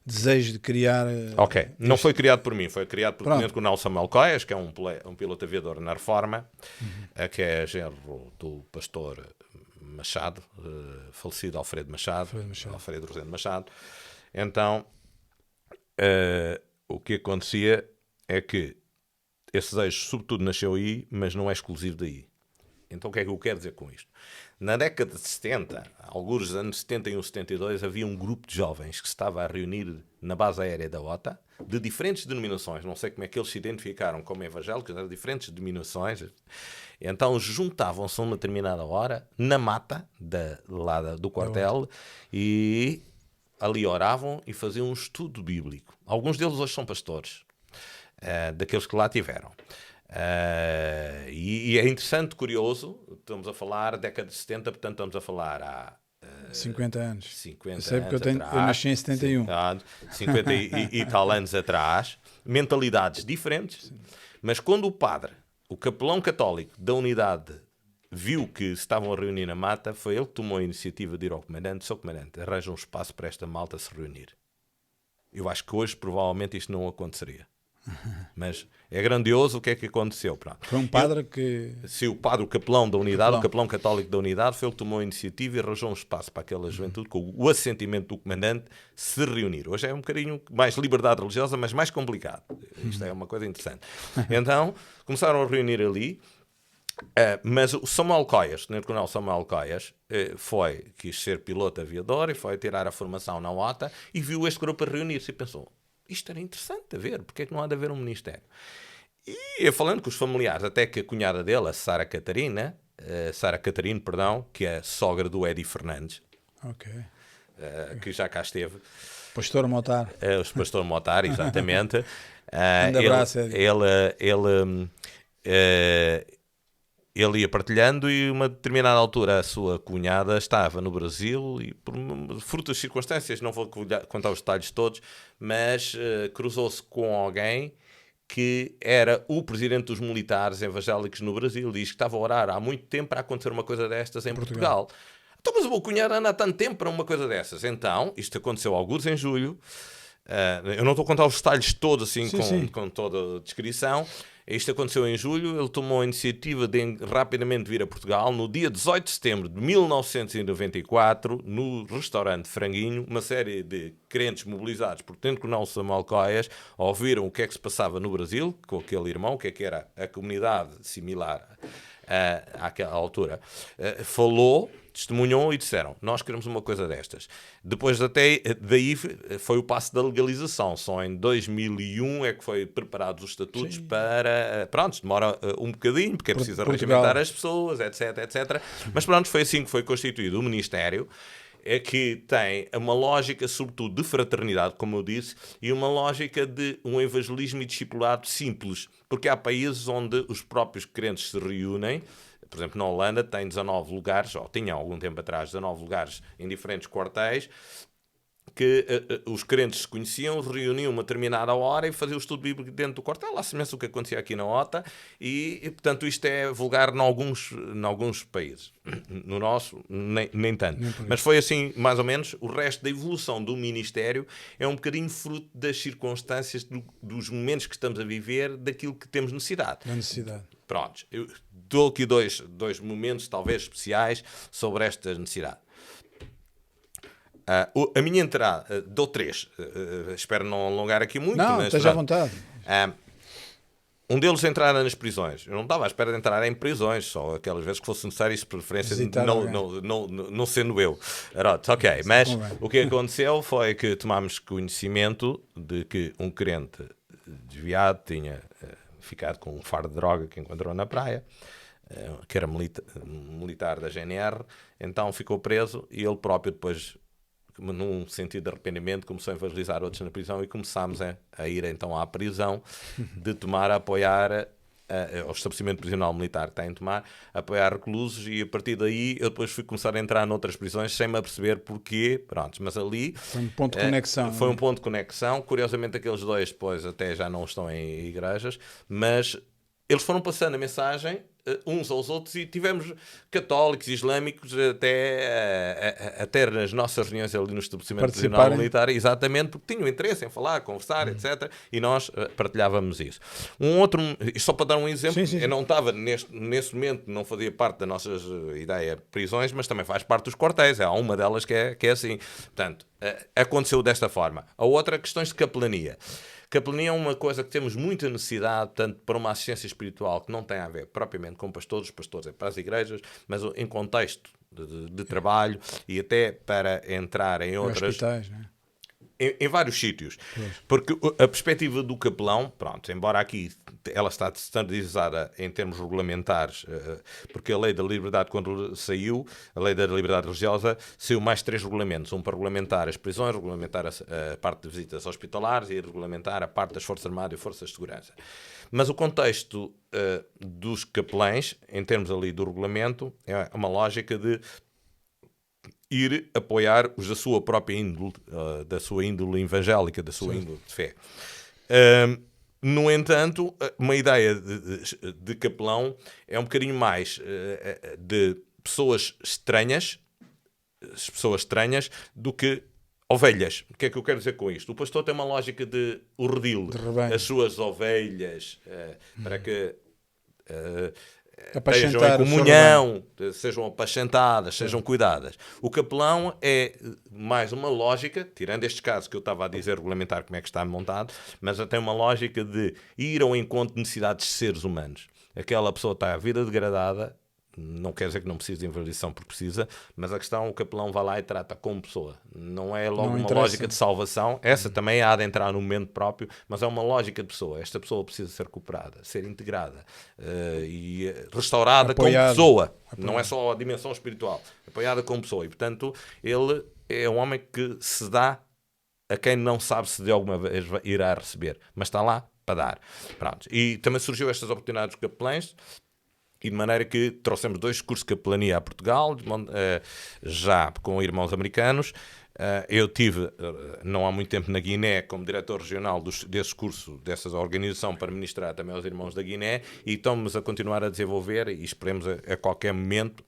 desejo de criar? Uh, ok, este... não foi criado por mim, foi criado por Tenente Coronel Samuel Coias, que é um, um piloto aviador na Reforma, uhum. uh, que é genro do pastor Machado, falecido Alfredo Machado, Alfredo, Machado. Alfredo Rosendo Machado. Então, o que acontecia é que esse desejo, sobretudo, nasceu aí, mas não é exclusivo daí Então o que é que eu quero dizer com isto? Na década de 70, alguns dos anos 71 72, havia um grupo de jovens que estava a reunir na base aérea da OTA, de diferentes denominações, não sei como é que eles se identificaram como evangélicos, eram diferentes denominações, então juntavam-se a uma determinada hora na mata da, lá do quartel e ali oravam e faziam um estudo bíblico. Alguns deles hoje são pastores, uh, daqueles que lá tiveram. Uh, e, e, é interessante, curioso, estamos a falar década de 70, portanto estamos a falar há... Uh, 50 anos. 50 eu sei porque eu, tenho, atrás, eu nasci em 71. 50 e, e, e tal anos atrás, mentalidades diferentes, Sim. mas quando o padre, o capelão católico da unidade viu que se estavam a reunir na mata, foi ele que tomou a iniciativa de ir ao comandante, seu comandante, arranja um espaço para esta malta se reunir. Eu acho que hoje provavelmente isto não aconteceria. Mas é grandioso o que é que aconteceu. Pronto. Foi um padre que. Se o padre, o capelão da unidade, capelão. o capelão católico da unidade, foi ele que tomou a iniciativa e arranjou um espaço para aquela juventude, com o assentimento do comandante, se reunir. Hoje é um bocadinho mais liberdade religiosa, mas mais complicado. Isto é uma coisa interessante. Então, começaram a reunir ali. Uh, mas o Samuel Coias, o Tenente-Coronel Samuel Coias, uh, foi, quis ser piloto aviador e foi tirar a formação na OTA e viu este grupo a reunir-se e pensou: isto era interessante a ver, porque é que não há de haver um ministério? E falando com os familiares, até que a cunhada dele, a Sara Catarina, uh, Sara Catarina, perdão, que é a sogra do Eddie Fernandes, okay. uh, que já cá esteve. Pastor Motar. Uh, o Pastor Motar, exatamente. uh, um abraço, ele, ele, ele, ele ele ia partilhando e uma determinada altura a sua cunhada estava no Brasil e por frutas circunstâncias, não vou contar os detalhes todos, mas uh, cruzou-se com alguém que era o presidente dos militares evangélicos no Brasil. Diz que estava a orar há muito tempo para acontecer uma coisa destas em Portugal. Portugal. Então, mas o meu cunhado anda há tanto tempo para uma coisa dessas. Então, isto aconteceu alguns em julho. Uh, eu não estou a contar os detalhes todos assim sim, com, sim. com toda a descrição, isto aconteceu em julho. Ele tomou a iniciativa de rapidamente vir a Portugal no dia 18 de setembro de 1994, no restaurante Franguinho. Uma série de crentes mobilizados por Coronel Samuel Coias ouviram o que é que se passava no Brasil com aquele irmão, o que é que era a comunidade similar uh, àquela altura. Uh, falou testemunhou e disseram: Nós queremos uma coisa destas. Depois, até daí, foi o passo da legalização. Só em 2001 é que foi preparados os estatutos Sim. para. Pronto, demora uh, um bocadinho, porque é preciso regimentar as pessoas, etc, etc. Mas pronto, foi assim que foi constituído o Ministério é que tem uma lógica, sobretudo, de fraternidade, como eu disse, e uma lógica de um evangelismo e discipulado simples, porque há países onde os próprios crentes se reúnem por exemplo, na Holanda tem 19 lugares, ou tinha algum tempo atrás 19 lugares em diferentes quartéis, que uh, uh, os crentes se conheciam, reuniam uma determinada hora e faziam o estudo bíblico dentro do quartel, lá semelhança o que acontecia aqui na OTA, e, e, portanto isto é vulgar em alguns, em alguns países. No nosso, nem, nem tanto. Nem Mas foi assim, mais ou menos, o resto da evolução do Ministério é um bocadinho fruto das circunstâncias, do, dos momentos que estamos a viver, daquilo que temos necessidade. Da necessidade. Prontos, eu dou aqui dois, dois momentos, talvez especiais, sobre esta necessidade. Uh, a minha entrada, uh, dou três, uh, espero não alongar aqui muito. Não, esteja à vontade. um deles entrar nas prisões. Eu não estava à espera de entrar em prisões, só aquelas vezes que fosse necessário isso, preferência não, não, não, não, sendo eu. Pronto, ok, mas o que aconteceu foi que tomámos conhecimento de que um crente desviado tinha ficado com um fardo de droga que encontrou na praia que era milita militar da GNR, então ficou preso e ele próprio depois num sentido de arrependimento, começou a evangelizar outros na prisão e começámos a, a ir então à prisão de tomar, a apoiar uh, ao estabelecimento prisional militar que está em tomar, apoiar reclusos e a partir daí eu depois fui começar a entrar noutras prisões sem me aperceber porquê, pronto, mas ali foi um ponto de conexão. Uh, foi um ponto de conexão, curiosamente aqueles dois depois até já não estão em igrejas, mas eles foram passando a mensagem uns aos outros e tivemos católicos islâmicos até, uh, até nas nossas reuniões ali no estabelecimento nacional militar, exatamente porque tinham interesse em falar, conversar, uhum. etc. E nós partilhávamos isso. Um outro, só para dar um exemplo, sim, sim. eu não estava neste, nesse momento, não fazia parte da nossa ideia prisões, mas também faz parte dos quartéis. Há uma delas que é, que é assim. Portanto, aconteceu desta forma. A outra, questões de capelania. Capelania é uma coisa que temos muita necessidade, tanto para uma assistência espiritual que não tem a ver propriamente com pastores, os pastores é para as igrejas, mas em contexto de, de, de trabalho e até para entrar em outras. Hospitais, né? Em, em vários sítios. Porque a perspectiva do capelão, pronto, embora aqui ela está standardizada em termos regulamentares, eh, porque a lei da liberdade, quando saiu, a lei da liberdade religiosa, saiu mais três regulamentos: um para regulamentar as prisões, regulamentar a, a parte de visitas hospitalares e regulamentar a parte das Forças Armadas e Forças de Segurança. Mas o contexto uh, dos capelães, em termos ali do regulamento, é uma lógica de ir apoiar os da sua própria índole, uh, da sua índole evangélica, da sua Sim. índole de fé. Uh, no entanto, uma ideia de, de, de, capelão é um bocadinho mais uh, de pessoas estranhas, pessoas estranhas, do que ovelhas. O que é que eu quero dizer com isto? O pastor tem uma lógica de o redil, as suas ovelhas, para que estejam em comunhão, sejam apacentadas, sejam cuidadas. O capelão é mais uma lógica, tirando estes casos que eu estava a dizer, regulamentar como é que está montado, mas tem uma lógica de ir ao encontro de necessidades de seres humanos. Aquela pessoa está a vida degradada, não quer dizer que não precise de avaliação porque precisa, mas a questão o capelão vai lá e trata como pessoa. Não é logo não uma interessa. lógica de salvação. Essa uhum. também há de entrar no momento próprio, mas é uma lógica de pessoa. Esta pessoa precisa ser recuperada, ser integrada uh, e restaurada Apoiado. como pessoa. Apoiado. Não é só a dimensão espiritual, apoiada como pessoa. E portanto, ele é um homem que se dá a quem não sabe se de alguma vez irá receber, mas está lá para dar. Pronto. E também surgiu estas oportunidades dos capelães e de maneira que trouxemos dois cursos de capelania a Portugal, eh, já com irmãos americanos. Eh, eu tive, eh, não há muito tempo, na Guiné, como diretor regional dos, desse curso, dessa organização, para ministrar também aos irmãos da Guiné, e estamos a continuar a desenvolver e esperemos a, a qualquer momento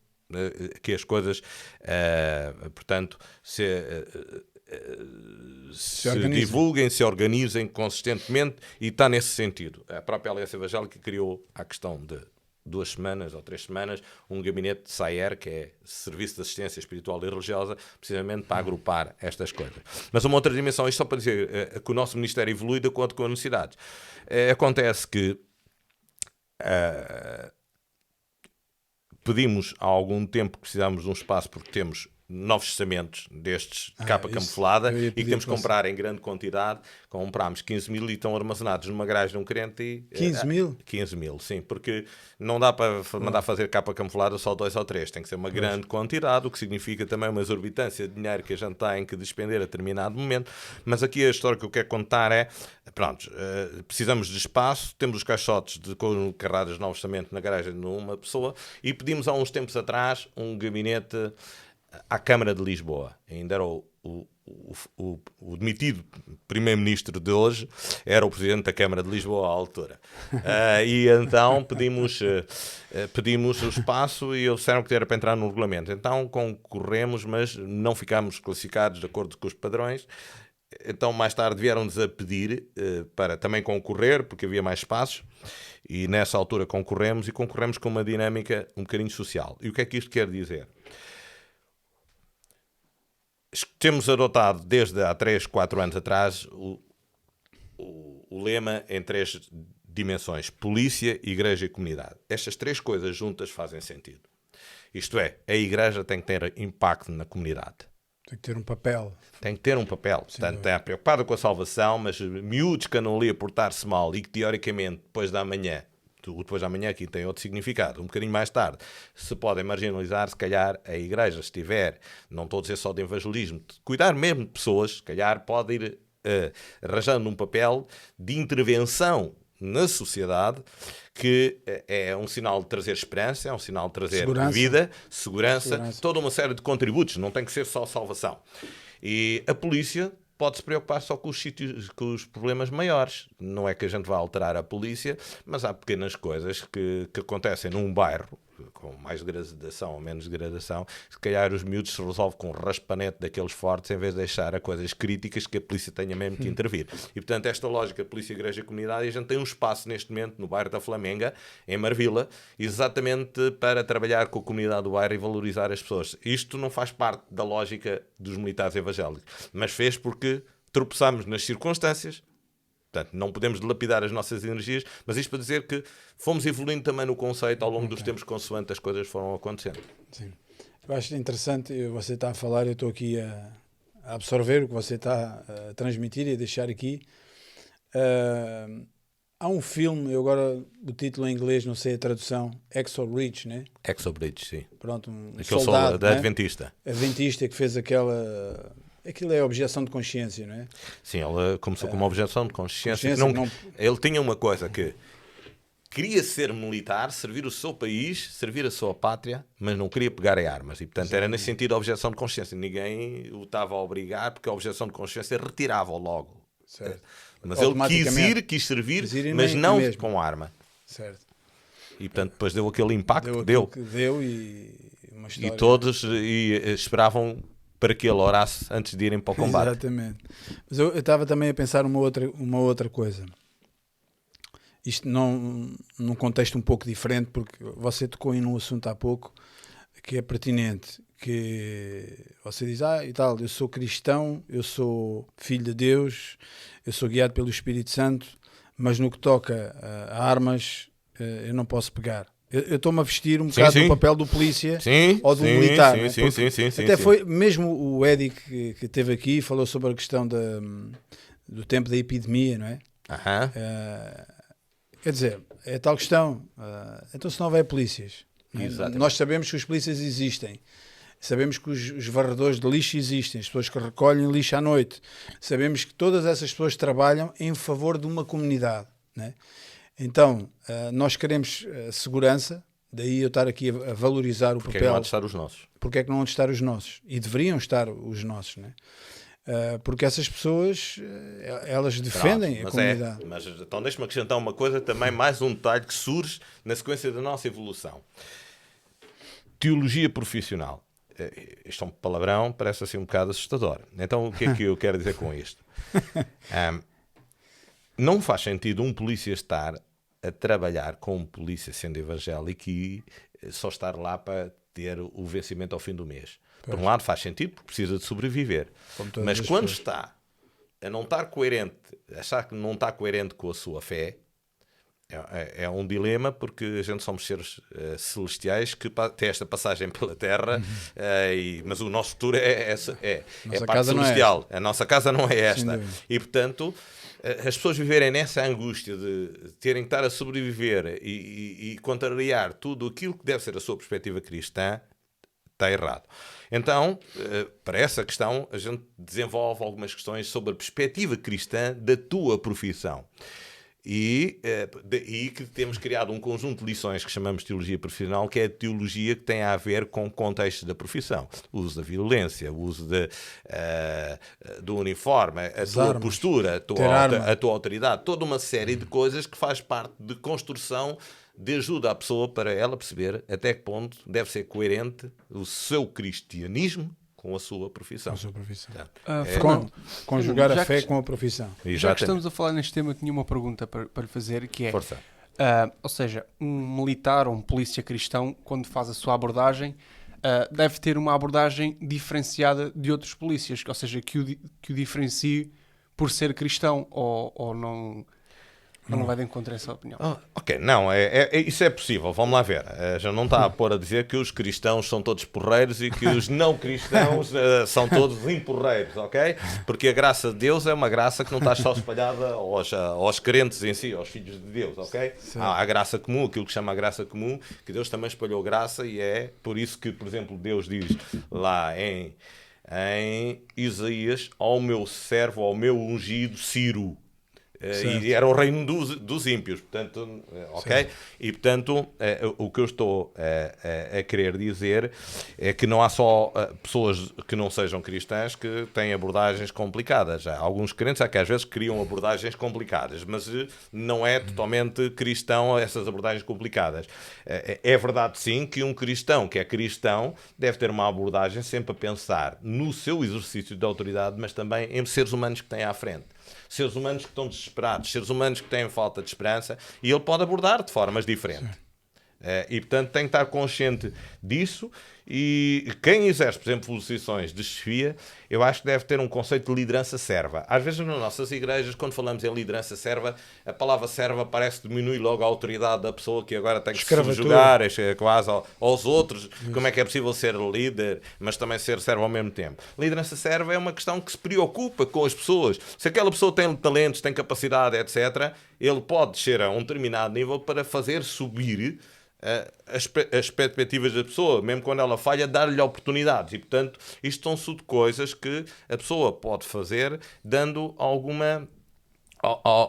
que as coisas, portanto, se, se, se divulguem, se organizem consistentemente e está nesse sentido. A própria Aliança Evangélica criou a questão de duas semanas ou três semanas um gabinete de SAER, que é Serviço de Assistência Espiritual e Religiosa, precisamente para agrupar estas coisas. Mas uma outra dimensão, isto só para dizer é, que o nosso Ministério evolui de acordo com as necessidades. É, acontece que uh, pedimos há algum tempo que precisamos de um espaço porque temos novos testamentos destes de ah, capa camuflada e que temos que comprar em grande quantidade. Comprámos 15 mil e estão armazenados numa garagem de um crente. E, 15 uh, mil? 15 mil, sim, porque não dá para mandar fazer capa camuflada só dois ou três, tem que ser uma grande quantidade, o que significa também uma exorbitância de dinheiro que a gente tem que despender a determinado momento. Mas aqui a história que eu quero contar é: pronto, uh, precisamos de espaço, temos os caixotes de, com carradas testamento na garagem de uma pessoa e pedimos há uns tempos atrás um gabinete à Câmara de Lisboa. Ainda era o, o, o, o demitido primeiro-ministro de hoje, era o presidente da Câmara de Lisboa à altura. Uh, e então pedimos, uh, pedimos o espaço e eles disseram que era para entrar no regulamento. Então concorremos, mas não ficámos classificados de acordo com os padrões. Então, mais tarde, vieram-nos a pedir uh, para também concorrer, porque havia mais espaços, e nessa altura concorremos e concorremos com uma dinâmica um bocadinho social. E o que é que isto quer dizer? Temos adotado desde há 3, 4 anos atrás o, o, o, lema em três dimensões: polícia, igreja e comunidade. Estas três coisas juntas fazem sentido. Isto é, a igreja tem que ter impacto na comunidade. Tem que ter um papel. Tem que ter um papel. Portanto, está preocupado com a salvação, mas miúdos que andam ali a portar-se mal e que, teoricamente, depois da manhã o depois da manhã aqui tem outro significado. Um bocadinho mais tarde se podem marginalizar, se calhar a igreja, se tiver, não estou a dizer só de evangelismo, de cuidar mesmo de pessoas, se calhar pode ir uh, arranjando um papel de intervenção na sociedade que eh, é um sinal de trazer esperança, é um sinal de trazer segurança. vida, segurança, segurança, toda uma série de contributos, não tem que ser só salvação. E a polícia pode se preocupar só com os sítios, com os problemas maiores. Não é que a gente vá alterar a polícia, mas há pequenas coisas que, que acontecem num bairro com mais degradação ou menos degradação, se calhar os miúdos se resolve com um raspanete daqueles fortes em vez de deixar a coisas críticas que a polícia tenha mesmo que intervir. E portanto, esta lógica polícia, igreja e comunidade, a gente tem um espaço neste momento no bairro da Flamenga, em Marvila, exatamente para trabalhar com a comunidade do bairro e valorizar as pessoas. Isto não faz parte da lógica dos militares evangélicos, mas fez porque tropeçamos nas circunstâncias, Portanto, não podemos dilapidar as nossas energias, mas isto para dizer que fomos evoluindo também no conceito ao longo dos tempos, consoante as coisas foram acontecendo. Sim. Eu acho interessante, você está a falar, eu estou aqui a, absorver o que você está a transmitir e a deixar aqui. Uh, há um filme, eu agora o título em inglês, não sei a tradução, Exo Reach, né? Exo Bridge, sim. Pronto, um Aquele soldado, soldado da né? Adventista. Adventista que fez aquela... Aquilo é objeção de consciência, não é? Sim, ele começou com uma objeção de consciência. consciência não- não- Ele tinha uma coisa que queria ser militar, servir o seu país, servir a sua pátria, mas não queria pegar em armas. E, portanto, era nesse sentido a objeção de consciência. Ninguém o estava a obrigar, porque a objeção de consciência retirava-o logo. Certo. Mas ele quis ir, quis servir, Quis ir mas não mesmo. com arma. Certo. E, portanto, depois deu aquele impacto Deu deu. deu e E todos e, eh, esperavam para que ele orasse antes de irem para o combate. Exatamente. Mas eu estava também a pensar uma outra, uma outra coisa. Isto não, num contexto um pouco diferente, porque você tocou aí num assunto há pouco que é pertinente, que você diz, ah, e tal, eu sou cristão, eu sou filho de Deus, eu sou guiado pelo Espírito Santo, mas no que toca a, a armas, eh, eu não posso pegar. Eu estou-me a vestir um bocado sim. do papel do polícia Sim, ou do militar. sim, né? sim, sim, até foi mesmo o Eddie que, que teve aqui falou sobre a questão da, do tempo da epidemia, não é? Aham. Eh, quer dizer, é tal questão. eh, então, se não houver polícias, é? Exatamente. nós sabemos que os polícias existem. Sabemos que os, os varredores de lixo existem, as pessoas que recolhem lixo à noite. Sabemos que todas essas pessoas trabalham em favor de uma comunidade. Né? Então, eh, nós queremos eh, segurança, daí eu estar aqui a, valorizar o Porque é que papel não há de estar os nossos? porque é que não hão de estar os nossos? E deveriam estar os nossos, né? Ah, porque essas pessoas, eh, elas defendem Pronto, a mas comunidade. É, mas então deixa-me acrescentar uma coisa, também mais um detalhe que surge na sequência da nossa evolução. Teologia profissional. Eh, Isto é um palavrão, parece assim um bocado assustador. Então o que é que eu quero dizer com isto? Ahm, não faz sentido um polícia estar a trabalhar com um polícia sendo evangélico e eh, só estar lá para ter o vencimento ao fim do mês. Por um lado faz sentido porque precisa de sobreviver. Mas as quando pessoas. está a não estar coerente, achar que não está coerente com a sua fé, é, é- é um dilema porque a gente somos seres eh, celestiais que têm esta passagem pela Terra, eh, e- mas o nosso futuro é, é, é a parte é celestial. a nossa casa não é esta. E portanto, as pessoas viverem nessa angústia de terem que estar a sobreviver e, e- e contrariar tudo aquilo que deve ser a sua perspectiva cristã, está errado. Então, eh, para essa questão, a gente desenvolve algumas questões sobre a perspectiva cristã da tua profissão. E, eh, e que temos criado um conjunto de lições que chamamos de teologia profissional, que é a teologia que tem a ver com o contexto da profissão. O uso da violência, o uso de, eh, do uniforme, a tua armas. postura, a tua, a tua autoridade, toda uma série de coisas que faz parte de construção de ajuda à pessoa para ela perceber até que ponto deve ser coerente o seu cristianismo com a sua profissão. Com a sua profissão. Portanto, Ah, é- Con- conjugar já a fé que- com a profissão. Já que Exatamente. estamos a falar neste tema, eu tinha uma pergunta para, para lhe fazer, que é... Força. ah, ou seja, um militar ou um polícia cristão, quando faz a sua abordagem, ah, deve ter uma abordagem diferenciada de outros polícias, ou seja, que o, que o diferencie por ser cristão, ou, ou não, ou não vai de encontro a essa opinião. Ah, ok, não, é, é- é- isso é possível. Vamos lá ver. Eh, já não está a pôr a dizer que os cristãos são todos porreiros e que os não cristãos eh, são todos imporreiros, ok? Porque a graça de Deus é uma graça que não está só espalhada aos, aos crentes em si, aos filhos de Deus, ok? Há a graça comum, aquilo que chama a graça comum, que Deus também espalhou graça e é por isso que, por exemplo, Deus diz lá em, em Isaías: ao meu servo, ao meu ungido Ciro. Eh, Certo. e era o reino dos, dos ímpios, portanto, eh, ok? E portanto, eh, o que eu estou eh, eh, a querer dizer é que não há só pessoas que não sejam cristãs que têm abordagens complicadas. Há alguns crentes há que às vezes criam abordagens complicadas, mas não é totalmente cristão essas abordagens complicadas. É verdade, sim, que um cristão que é cristão deve ter uma abordagem sempre a pensar no seu exercício de autoridade, mas também em seres humanos que têm à frente seres humanos que estão desesperados, seres humanos que têm falta de esperança, e ele pode abordar de formas diferentes. Eh, e portanto tem que estar consciente disso E quem exerce, por exemplo, posições de chefia, eu acho que deve ter um conceito de liderança serva. Às vezes, nas nossas igrejas, quando falamos em liderança serva, a palavra serva parece que diminui logo a autoridade da pessoa que agora tem que se subjugar é quase aos outros. Como é que é possível ser líder, mas também ser servo ao mesmo tempo? Liderança serva é uma questão que se preocupa com as pessoas. Se aquela pessoa tem talentos, tem capacidade, etc., ele pode descer a um determinado nível para fazer subir as, as perspectivas da pessoa, mesmo quando ela falha, dar-lhe oportunidades. E, portanto, isto são tudo coisas que a pessoa pode fazer dando alguma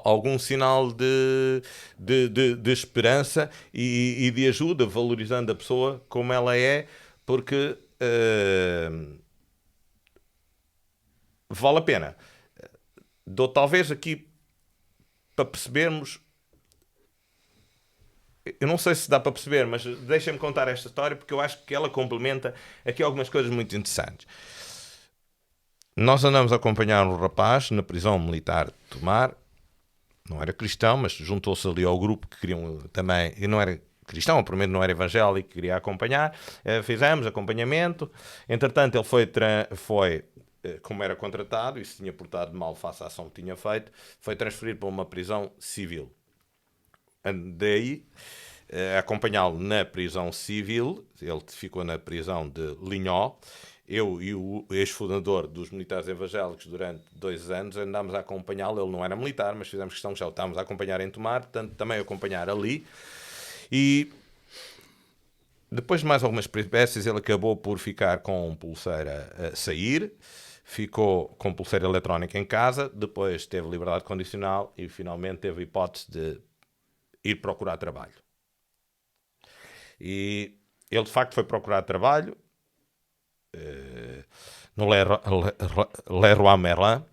algum sinal de, de, de, de esperança e, e, de ajuda, valorizando a pessoa como ela é, porque uh, vale a pena. Dou talvez aqui para percebermos eu não sei se dá para perceber, mas deixem-me contar esta história porque eu acho que ela complementa aqui algumas coisas muito interessantes. Nós andamos a acompanhar um rapaz na prisão militar de Tomar, não era cristão, mas juntou-se ali ao grupo que queriam também, e não era cristão, primeiro não era evangélico, queria acompanhar, eh, fizemos acompanhamento, entretanto ele foi, foi eh, como era contratado e se tinha portado mal face à ação que tinha feito, foi transferido para uma prisão civil andei a acompanhá-lo na prisão civil, ele ficou na prisão de Linhó. Eu e o ex-fundador dos militares evangélicos durante dois anos andámos a acompanhá-lo. Ele não era militar, mas fizemos questão que já o estávamos a acompanhar em Tomar, portanto, também acompanhar ali. E depois de mais algumas peripécias, ele acabou por ficar com pulseira a sair, ficou com pulseira eletrónica em casa, depois teve liberdade condicional e finalmente teve hipótese de ir procurar trabalho. E ele de facto foi procurar trabalho uh, no Leroy Merlin.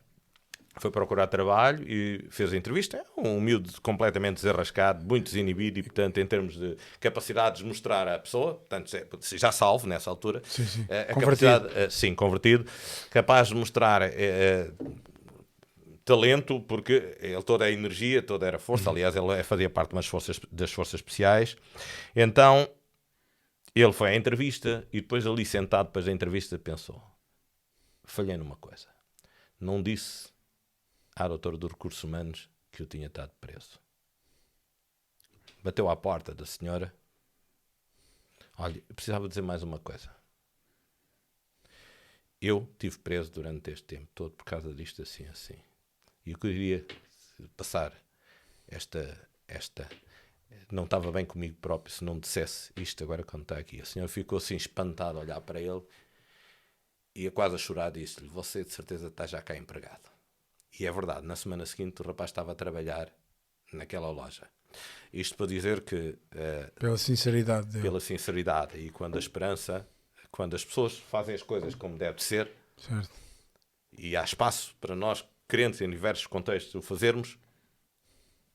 Foi procurar trabalho e fez a entrevista. É um miúdo completamente desarrascado, muito desinibido e, portanto, em termos de capacidade de mostrar à pessoa, portanto, já salvo nessa altura, sim, sim. Eh, a, convertido. capacidade, uh, sim, convertido, capaz de mostrar uh, talento, porque ele toda a energia, toda era força. Uhum. Aliás, ele fazia parte das forças, das forças especiais. Então, ele foi à entrevista e depois ali sentado depois da entrevista pensou: falhei numa coisa. Não disse à doutora dos recursos humanos que eu tinha estado preso. Bateu à porta da senhora. Olha, precisava dizer mais uma coisa. Eu tive preso durante este tempo todo por causa disto assim assim. E eu queria passar esta, esta. Não estava bem comigo próprio se não dissesse isto agora quando está aqui. A senhora ficou assim espantada a olhar para ele e a quase a chorar disse-lhe: Você de certeza está já cá empregado. E é verdade, na semana seguinte o rapaz estava a trabalhar naquela loja. Isto para dizer que. Uh, pela sinceridade dele. Pela sinceridade. E quando a esperança, quando as pessoas fazem as coisas como deve ser, certo. e há espaço para nós crentes em diversos contextos o fazermos,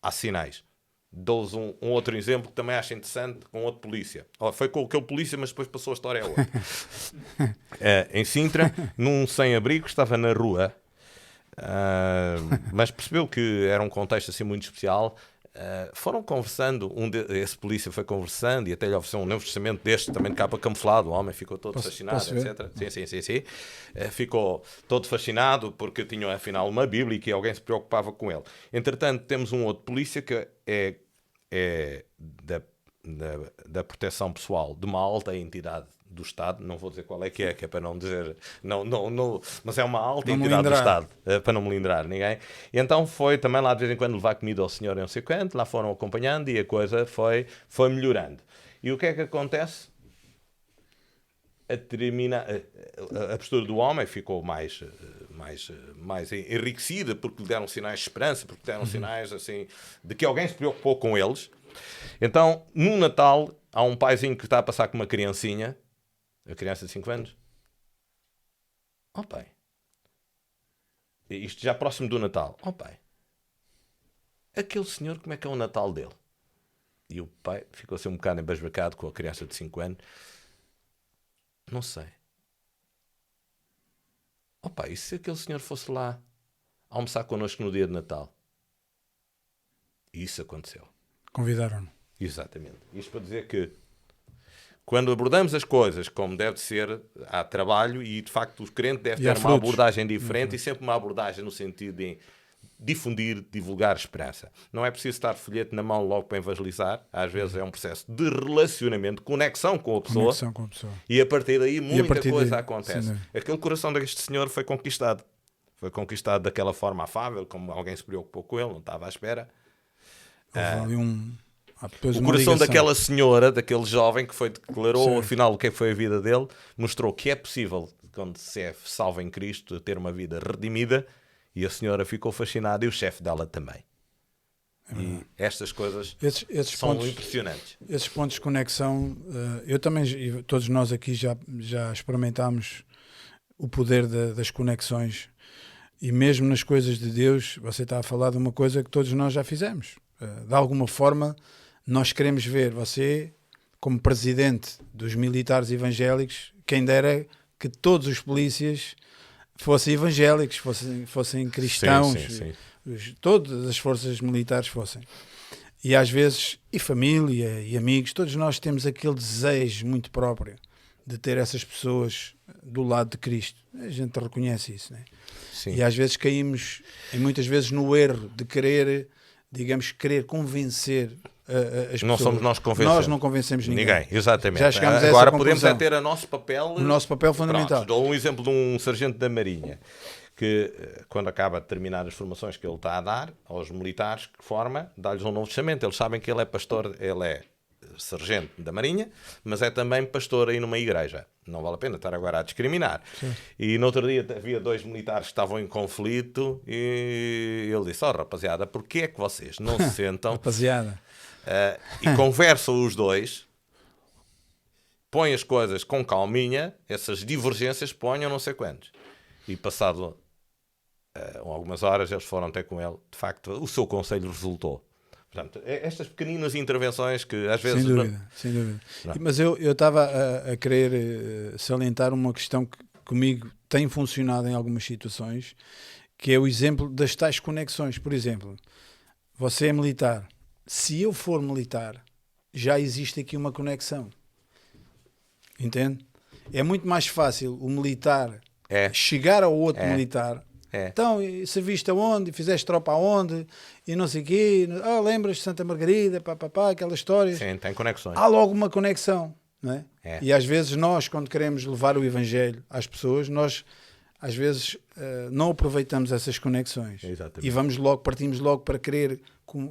há sinais. Dou-vos um, um, outro exemplo que também acho interessante com outro polícia. Oh, foi com aquele polícia, mas depois passou a história a outro. é, em Sintra, num sem-abrigo, estava na rua, uh, mas percebeu que era um contexto assim muito especial Uh, foram conversando, um de, esse polícia foi conversando e até lhe ofereceu um novo testamento deste, também de capa camuflado. O homem ficou todo posso, fascinado, posso etc. Sim, sim, sim. sim. Uh, ficou todo fascinado porque tinha afinal uma Bíblia e que alguém se preocupava com ele. Entretanto, temos um outro polícia que é, é da, da, da proteção pessoal de uma alta entidade do Estado, não vou dizer qual é que é, que é para não dizer, não, não, não, mas é uma alta não entidade do Estado, é, para não me lindrar ninguém. E então foi também lá de vez em quando levar comida ao senhor e não sei quanto, lá foram acompanhando e a coisa foi, foi melhorando. E o que é que acontece? A, termina, a, a postura do homem ficou mais, mais, mais enriquecida porque lhe deram sinais de esperança, porque deram uhum. sinais assim de que alguém se preocupou com eles. Então, no Natal, há um paizinho que está a passar com uma criancinha a criança de 5 anos. Oh pai. Isto já próximo do Natal. Oh pai. Aquele senhor, como é que é o Natal dele? E o pai ficou assim um bocado embasbacado com a criança de 5 anos. Não sei. Oh pai, e se aquele senhor fosse lá almoçar connosco no dia de Natal? E isso aconteceu. Convidaram-no. Exatamente. Isto para dizer que quando abordamos as coisas como deve ser, há trabalho e de facto o crente deve E ter uma frutos. abordagem diferente e sempre uma abordagem no sentido de difundir, divulgar esperança. Não é preciso estar folheto na mão logo para evangelizar, às vezes é um processo de relacionamento, conexão com a pessoa. Conexão com a pessoa. E a partir daí muita partir coisa daí, acontece. sem dúvida. Aquele coração deste senhor foi conquistado. Foi conquistado daquela forma afável, como alguém se preocupou com ele, não estava à espera. Houve ali um. Depois O coração daquela senhora, daquele jovem que foi declarou Sim. afinal o que é que foi a vida dele, mostrou que é possível, quando se é salvo em Cristo, ter uma vida redimida. E a senhora ficou fascinada e o chefe dela também. e estas coisas Esses, esses são pontos, impressionantes. esses pontos de conexão, eh, eu também, todos nós aqui já, já experimentámos o poder da- das conexões e mesmo nas coisas de Deus, você está a falar de uma coisa que todos nós já fizemos. Eh, de alguma forma, nós queremos ver você, como presidente dos militares evangélicos, quem dera que todos os polícias fossem evangélicos, fossem, fossem cristãos, sim, sim. os- todas as forças militares fossem. E às vezes, e família, e amigos, todos nós temos aquele desejo muito próprio de ter essas pessoas do lado de Cristo. A gente reconhece isso, né? Sim. E às vezes caímos, e muitas vezes, no erro de querer, digamos, querer convencer as Não pessoas. somos nós que convencemos. Nós não convencemos ninguém. Ninguém, exatamente. Já chegámos a Agora podemos é ter a nosso papel. O nosso papel fundamental. Pronto, dou um exemplo de um sargento da Marinha que, eh, quando acaba de terminar as formações que ele está a dar aos militares que forma, dá-lhes um novo chamamento. Eles sabem que ele é pastor, ele é sargento da Marinha, mas é também pastor aí numa igreja. Não vale a pena estar agora a discriminar. E no outro dia havia dois militares que estavam em conflito e ele disse: Ó rapaziada, porquê é que vocês não se sentam Rapaziada. Uh, e conversam os dois, põem as coisas com calminha, essas divergências ponham não sei quantos. E passado uh, algumas horas eles foram ter com ele, de facto, o seu conselho resultou. Portanto, é estas pequeninas intervenções que às vezes. Sem dúvida, sem dúvida. Não. Mas eu eu estava a, a querer eh, salientar uma questão que comigo tem funcionado em algumas situações, que é o exemplo das tais conexões. Por exemplo, você é militar. Se eu for militar, já existe aqui uma conexão. Entende? É muito mais fácil o militar É. chegar ao outro É. militar. É. Então, serviste aonde? Fizeste tropa aonde? E não sei o quê. Ah, lembras de Santa Margarida? Pá, pá, pá, aquelas histórias Sim, tem conexões. há logo uma conexão. Não é? É. E às vezes nós, quando queremos levar o Evangelho às pessoas, nós às vezes eh, não aproveitamos essas conexões. Exatamente. E vamos logo, partimos logo para querer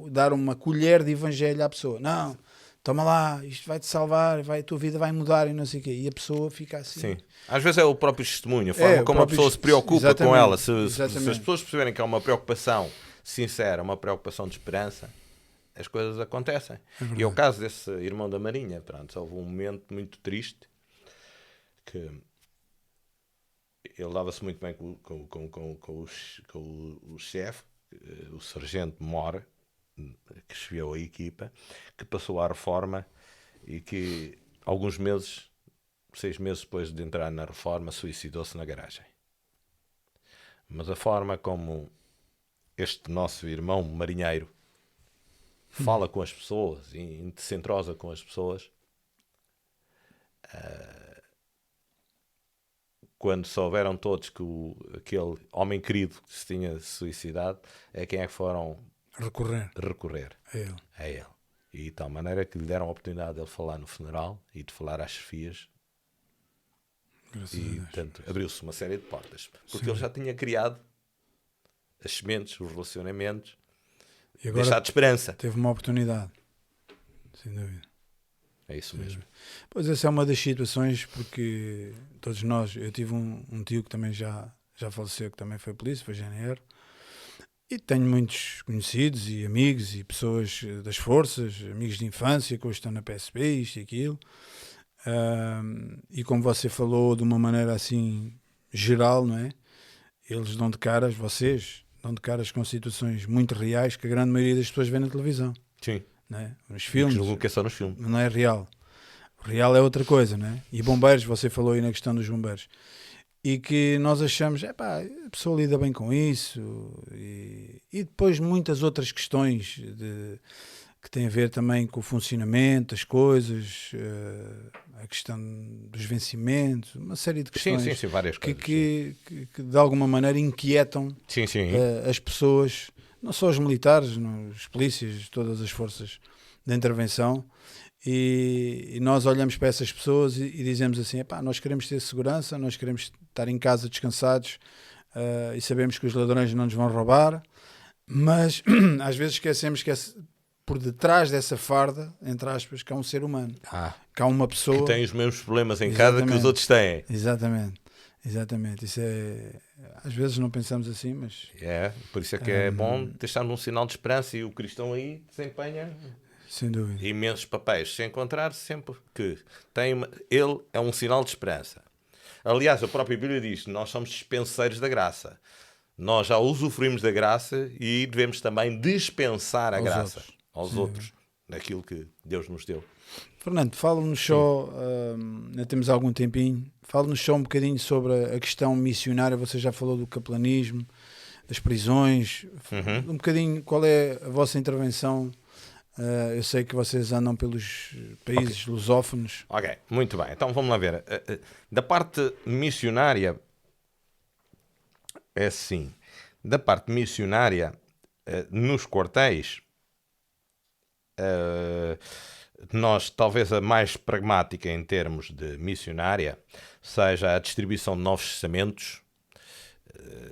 dar uma colher de Evangelho à pessoa. Não, toma lá, isto vai te salvar, vai, a tua vida vai mudar e não sei o quê. E a pessoa fica assim. Sim. Às vezes é o próprio testemunho, a forma É, como a pessoa se preocupa com ela. Se, se- se as pessoas perceberem que é uma preocupação sincera, uma preocupação de esperança, as coisas acontecem. e é o caso desse irmão da Marinha. Pronto, houve um momento muito triste que ele dava-se muito bem com, com, com, com, com, o, che- com o, o chefe, eh, o sargento Mora, que chefiou a equipa, que passou à reforma e que alguns meses, seis meses depois de entrar na reforma, suicidou-se na garagem. Mas a forma como este nosso irmão marinheiro fala com as pessoas e se entrosa com as pessoas, ah, quando souberam todos que o, aquele homem querido que se tinha suicidado, é quem é que foram Recorrer recorrer a ele. a ele. E de tal maneira que lhe deram a oportunidade de ele falar no funeral e de falar às chefias. Graças E, portanto, abriu-se uma série de portas. Porque ele já tinha criado as sementes, os relacionamentos, E agora deixado esperança. teve uma oportunidade. Sem dúvida. É isso mesmo. Pois essa é uma das situações, porque todos nós, eu tive um, um tio que também já, já faleceu, que também foi polícia, foi GNR, e tenho muitos conhecidos e amigos e pessoas eh, das forças, amigos de infância que hoje estão na PSP, isto e aquilo. Ahm, e como você falou de uma maneira assim geral, não é? Eles dão de caras, vocês dão de caras com situações muito reais que a grande maioria das pessoas vê na televisão, Sim. não é? Nos Filmes. filmes, que é só nos filmes. não é real. O real é outra coisa, né? E bombeiros, você falou aí na questão dos bombeiros. E que nós achamos, é pá, a pessoa lida bem com isso. E, e depois muitas outras questões de que tem a ver também com o funcionamento das coisas, uh, a questão dos vencimentos, uma série de questões sim, sim, sim, várias que, coisas, que, que, que, de alguma maneira inquietam. Uh, as pessoas, não só os militares, os polícias, todas as forças de intervenção. E, e nós olhamos para essas pessoas e, e dizemos assim: nós queremos ter segurança, nós queremos estar em casa descansados uh, e sabemos que os ladrões não nos vão roubar, mas às vezes esquecemos que por detrás dessa farda, entre aspas, que há um ser humano, ah, que há uma pessoa que tem os mesmos problemas em casa que os outros têm. Exatamente. Exatamente, isso é. Às vezes não pensamos assim, mas. É, por isso é que é um... bom deixar um sinal de esperança e o cristão aí desempenha sem dúvida. imensos papéis. Se encontrar sempre que tem uma... ele é um sinal de esperança. Aliás, a própria Bíblia diz nós somos dispenseiros da graça. Nós já usufruímos da graça e devemos também dispensar a aos graça outros. aos Sim. outros, daquilo que Deus nos deu. Fernando, fala-nos só, ainda temos algum tempinho, fala-nos só um bocadinho sobre a, a questão missionária. Você já falou do caplanismo, das prisões, Uhum. um bocadinho qual é a vossa intervenção. Uh, eu sei que vocês andam pelos países lusófonos. Ok, muito bem. Então vamos lá ver. Eh, eh, Da parte missionária, é assim. Da parte missionária, nos quartéis, nós, talvez a mais pragmática em termos de missionária, seja a distribuição de novos testamentos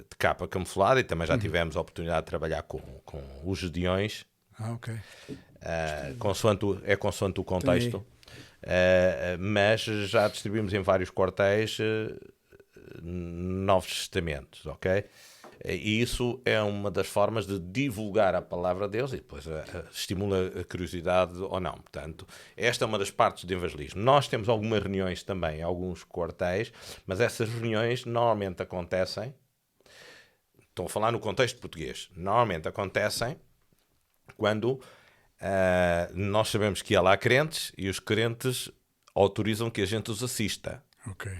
de capa camuflada, e também já tivemos a oportunidade de trabalhar com, com os gedeões, Ah, ok. Uh, consoante o- é consoante o contexto. Uh, mas já distribuímos em vários quartéis novos testamentos, ok? E isso é uma das formas de divulgar a palavra de Deus e depois estimula a curiosidade ou não. Portanto, esta é uma das partes do evangelismo. Nós temos algumas reuniões também, alguns quartéis, mas essas reuniões normalmente acontecem. Estou a falar no contexto português. Normalmente acontecem quando ah, nós sabemos que há lá crentes e os crentes autorizam que a gente os assista. Ok.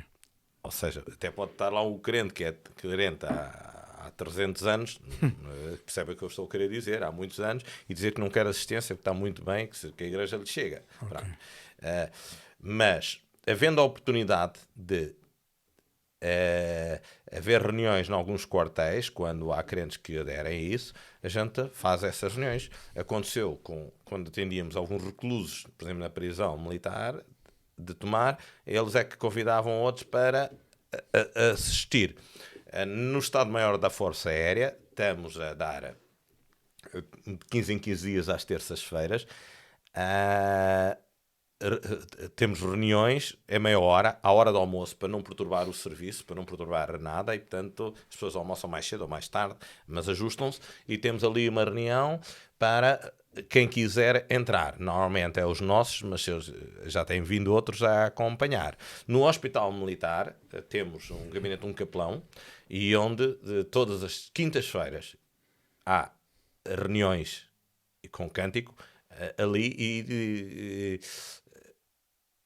Ou seja, até pode estar lá um crente que é crente há, há 300 anos, percebe o que eu estou a querer dizer, há muitos anos, e dizer que não quer assistência, que está muito bem, que, que a igreja lhe chega. Pronto. Ah, mas, havendo a oportunidade de eh, haver reuniões em alguns quartéis, quando há crentes que aderem a isso, a gente faz essas reuniões. Aconteceu com, quando atendíamos alguns reclusos, por exemplo, na prisão militar, de tomar, eles é que convidavam outros para a- a- assistir. Eh, No Estado-Maior da Força Aérea, estamos a dar eh, de 15 em 15 dias às terças-feiras. re- temos reuniões, é meia hora, à hora do almoço, para não perturbar o serviço, para não perturbar nada, e portanto as pessoas almoçam mais cedo ou mais tarde, mas ajustam-se, e temos ali uma reunião para quem quiser entrar. Normalmente é os nossos, mas eles- já têm vindo outros a acompanhar. No Hospital Militar eh, temos um gabinete de um capelão, e onde de todas as quintas-feiras há reuniões com cântico eh, ali e, e-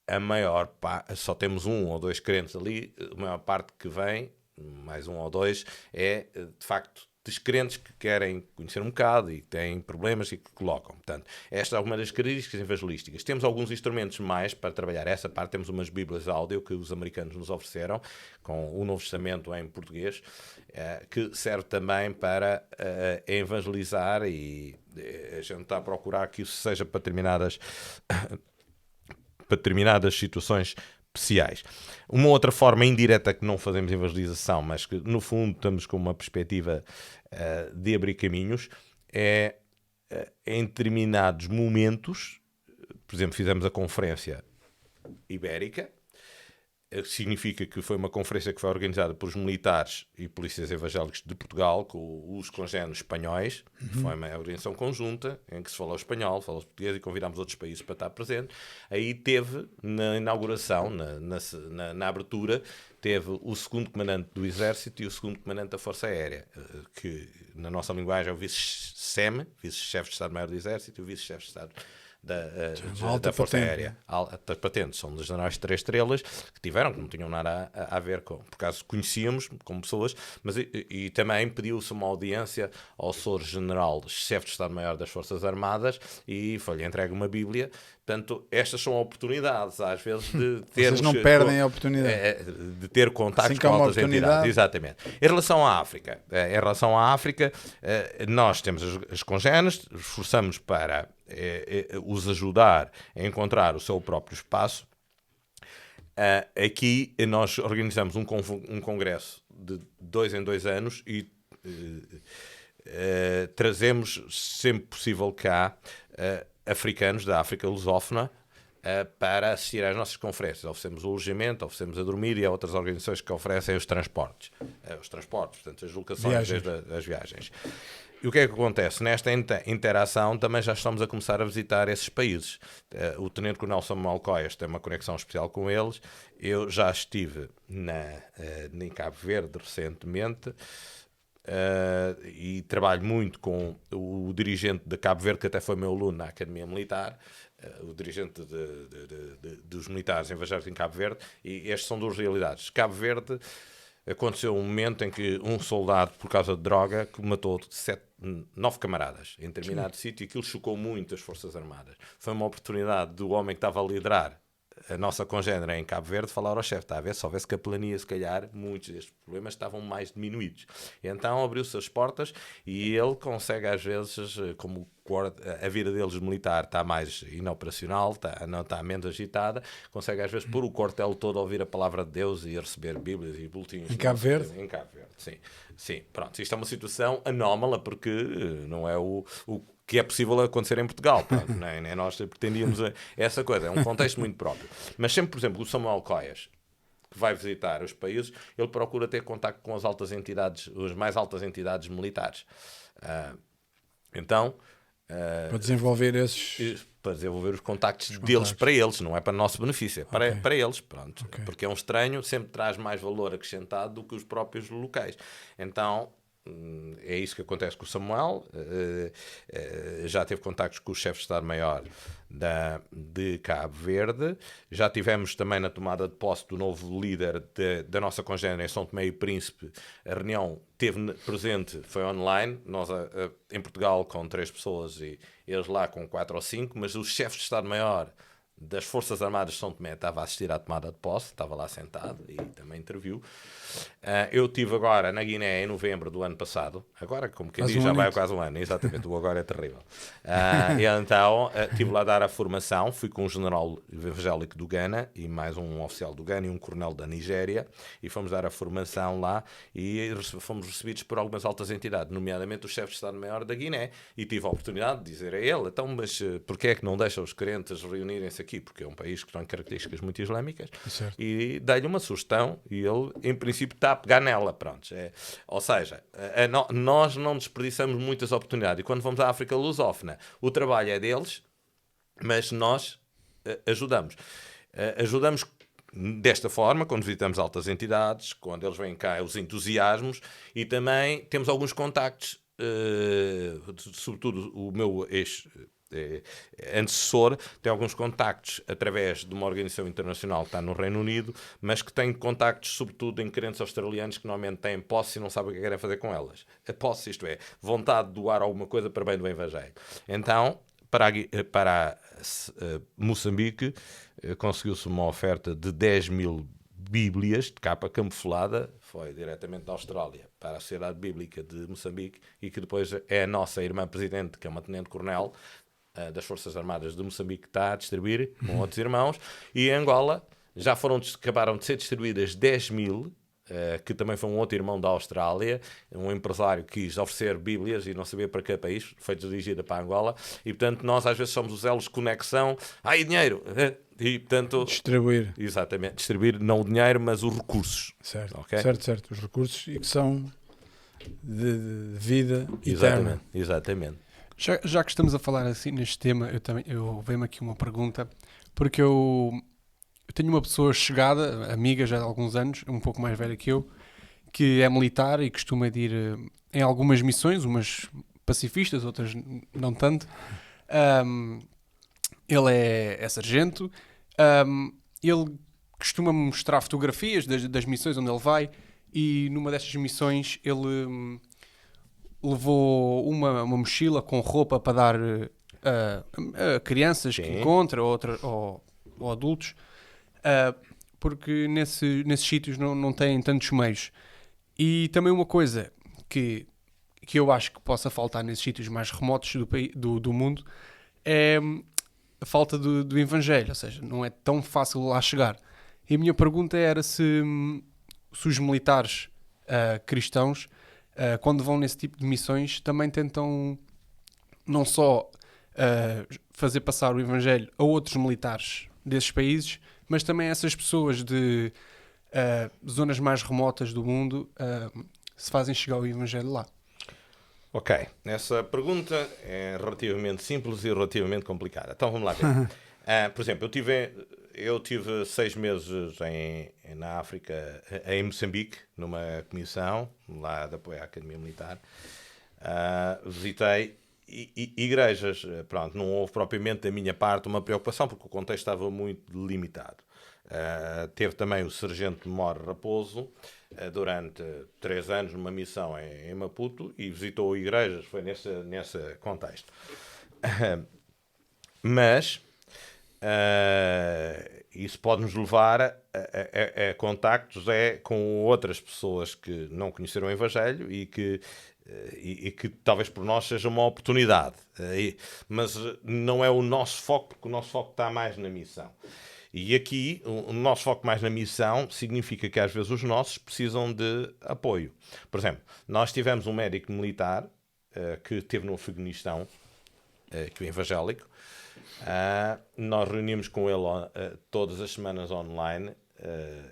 a maior parte, só temos um ou dois crentes ali, a maior parte que vem, mais um ou dois, é de facto descrentes que querem conhecer um bocado e que têm problemas e que colocam. Portanto, esta é uma das características evangelísticas. Temos alguns instrumentos mais para trabalhar essa parte. Temos umas bíblias áudio que os americanos nos ofereceram, com o Novo Testamento em português, eh, que serve também para eh, evangelizar e eh, a gente está a procurar que isso seja para determinadas para determinadas situações especiais. Uma outra forma indireta que não fazemos evangelização, mas que no fundo estamos com uma perspectiva eh, de abrir caminhos, é eh, em determinados momentos, por exemplo, fizemos a conferência ibérica, significa que foi uma conferência que foi organizada pelos militares e polícias evangélicos de Portugal, com os congéneros espanhóis. Foi uma organização conjunta em que se falou espanhol, falou português e convidámos outros países para estar presentes. Aí teve, na inauguração, na, na, na- abertura, teve o segundo comandante do Exército e o segundo comandante da Força Aérea, eh, que na nossa linguagem é o vice-SEM, vice-chefe de Estado-Maior do Exército, e o vice-chefe de Estado da, eh, de- alta da Força patente. Aérea. Altas patentes, são generais de três estrelas que tiveram, que não tinham nada a, a ver com. Por acaso conhecíamos como pessoas, mas e, e também pediu-se uma audiência ao Sr. General, chefe de Estado-Maior das Forças Armadas, e foi-lhe entregue uma Bíblia. Portanto, estas são oportunidades, às vezes, de termos. não perdem a oportunidade. eh, de ter contactos Assim com oportunidade. entidades. Exatamente. Em relação à África, eh, em relação à África, eh, nós temos as, as congéneres, esforçamos para eh, os ajudar a encontrar o seu próprio espaço. Aqui nós organizamos um, congresso de dois em dois anos e trazemos sempre possível cá africanos da África lusófona eh, para assistir às nossas conferências. Oferecemos o alojamento, oferecemos a dormir e há outras organizações que oferecem os transportes. Eh, os transportes, portanto, as locações Viagens. desde as viagens. E o que é que acontece? Nesta inter- interação também já estamos a começar a visitar esses países. Eh, o Tenente Coronel Samuel Coias tem uma conexão especial com eles. Eu já estive na, em Cabo Verde recentemente. Eh, e trabalho muito com o dirigente de Cabo Verde, que até foi meu aluno na Academia Militar, eh, o dirigente de- de- de- dos militares evangélicos em Cabo Verde, e estas são duas realidades. Cabo Verde aconteceu um momento em que um soldado, por causa de droga, que matou sete, nove camaradas em determinado sítio e aquilo chocou muito as Forças Armadas. Foi uma oportunidade do homem que estava a liderar a nossa congênera em Cabo Verde falar ao chefe, está a ver, se houvesse capelania, se calhar, muitos destes problemas estavam mais diminuídos. Então abriu-se as portas e ele consegue, às vezes, como a vida deles militar está mais inoperacional, está, não está menos agitada, consegue às vezes pôr o quartel todo a ouvir a palavra de Deus e a receber Bíblias e boletins. Em Cabo Verde? Em Cabo Verde, sim. Sim, pronto. Isto é uma situação anómala porque eh, não é o, o que é possível acontecer em Portugal. Pronto, nem, nem nós pretendíamos eh, essa coisa. É um contexto muito próprio. Mas sempre, por exemplo, o Samuel Coias, que vai visitar os países, ele procura ter contacto com as altas entidades, as mais altas entidades militares. Ah, então, ah, Para desenvolver esses. para desenvolver os contactos deles contactos. para eles, não é para nosso benefício, é para, Ok. para eles, pronto. Ok. Porque é um estranho, sempre traz mais valor acrescentado do que os próprios locais. Então, é isso que acontece com o Samuel. eh, eh, já teve contactos com o chefe de Estado-Maior da, de Cabo Verde. Já tivemos também na tomada de posse do novo líder de- da nossa congênera em São Tomé e Príncipe. A reunião teve presente, foi online. Nós a- em Portugal com três pessoas e eles lá com quatro ou cinco, mas o chefe de Estado-Maior das Forças Armadas de São Tomé estava a assistir à tomada de posse, estava lá sentado e também interviu. Ah, eu estive agora na Guiné em novembro do ano passado, agora, como quem diz, um já vai quase um ano, exatamente, o agora é terrível. Ah, e então ah, estive lá a dar a formação, fui com um general evangélico do Ghana e mais um oficial do Ghana e um coronel da Nigéria e fomos dar a formação lá e fomos recebidos por algumas altas entidades, nomeadamente o chefe de Estado-Maior da Guiné e tive a oportunidade de dizer a ele, então, mas eh, porquê é que não deixa os crentes reunirem-se aqui? Porque é um país que tem características muito islâmicas Certo. e dei-lhe uma sugestão e ele, em princípio, está a pegar nela. Pronto. É, ou seja, a- a no- nós não desperdiçamos muitas oportunidades. E quando vamos à África lusófona, o trabalho é deles, mas nós eh, ajudamos. Eh, ajudamos desta forma, quando visitamos altas entidades, quando eles vêm cá, os entusiasmos, e também temos alguns contactos, eh, sobretudo o meu ex antecessor tem alguns contactos através de uma organização internacional que está no Reino Unido, mas que tem contactos sobretudo em crentes australianos que normalmente têm posse e não sabem o que querem fazer com elas. A posse, isto é, vontade de doar alguma coisa para bem do Evangelho. Então, para, Gui- para eh, Moçambique, eh, conseguiu-se uma oferta de 10 mil Bíblias de capa camuflada, foi diretamente da Austrália para a Sociedade Bíblica de Moçambique e que depois é a nossa irmã presidente, que é uma tenente-coronel eh, das Forças Armadas de Moçambique, que está a distribuir com outros irmãos. E em Angola já foram, acabaram de ser distribuídas 10 mil eh, que também foi um outro irmão da Austrália, um empresário que quis oferecer Bíblias e não sabia para que país, foi dirigida para Angola, e portanto nós às vezes somos os elos de conexão, ai dinheiro, eh, e portanto, Distribuir. exatamente, distribuir não o dinheiro, mas os recursos. Certo, Ok. certo, certo. Os recursos e que são de, de vida eterna. Exatamente, exatamente. Já, já que estamos a falar assim neste tema, eu também eu veio-me aqui uma pergunta, porque eu, eu tenho uma pessoa chegada, amiga já há alguns anos, um pouco mais velha que eu, que é militar e costuma ir eh, em algumas missões, umas pacifistas, outras não tanto. Ahm, ele é, é sargento. Um, ele costuma mostrar fotografias das, das, missões onde ele vai e numa destas missões ele um, levou uma, uma mochila com roupa para dar uh, a, crianças Sim. que encontra outra, ou, ou adultos uh, porque nesse, nesses sítios não, não têm tantos meios. E também uma coisa que, que eu acho que possa faltar nesses sítios mais remotos do, do, do mundo é hum, a falta do, do Evangelho, ou seja, não é tão fácil lá chegar. E a minha pergunta era se, hum, se os militares uh, cristãos, uh, quando vão nesse tipo de missões, também tentam não só uh, fazer passar o Evangelho a outros militares desses países, mas também essas pessoas de zonas mais remotas do mundo se fazem chegar o Evangelho lá. Ok, essa pergunta é relativamente simples e relativamente complicada. Então vamos lá ver. uh, por exemplo, eu tive, eu tive seis meses em, na África, em Moçambique, numa comissão lá de apoio à Academia Militar. Uh, visitei igrejas. Pronto, não houve propriamente da minha parte uma preocupação, porque o contexto estava muito limitado. Uh, teve também o Sargento Mor Raposo, uh, durante três anos numa missão em, em, Maputo e visitou igrejas, foi nesse, nesse contexto. Uh, mas isso pode nos levar a, a, a, contactos é, com outras pessoas que não conheceram o Evangelho e que, e, e que talvez por nós seja uma oportunidade. mas não é o nosso foco, porque o nosso foco está mais na missão. E aqui, o nosso foco mais na missão significa que às vezes os nossos precisam de apoio. Por exemplo, nós tivemos um médico militar uh, que esteve no Afeganistão, uh, que é evangélico. Uh, nós reunimos com ele uh, todas as semanas online,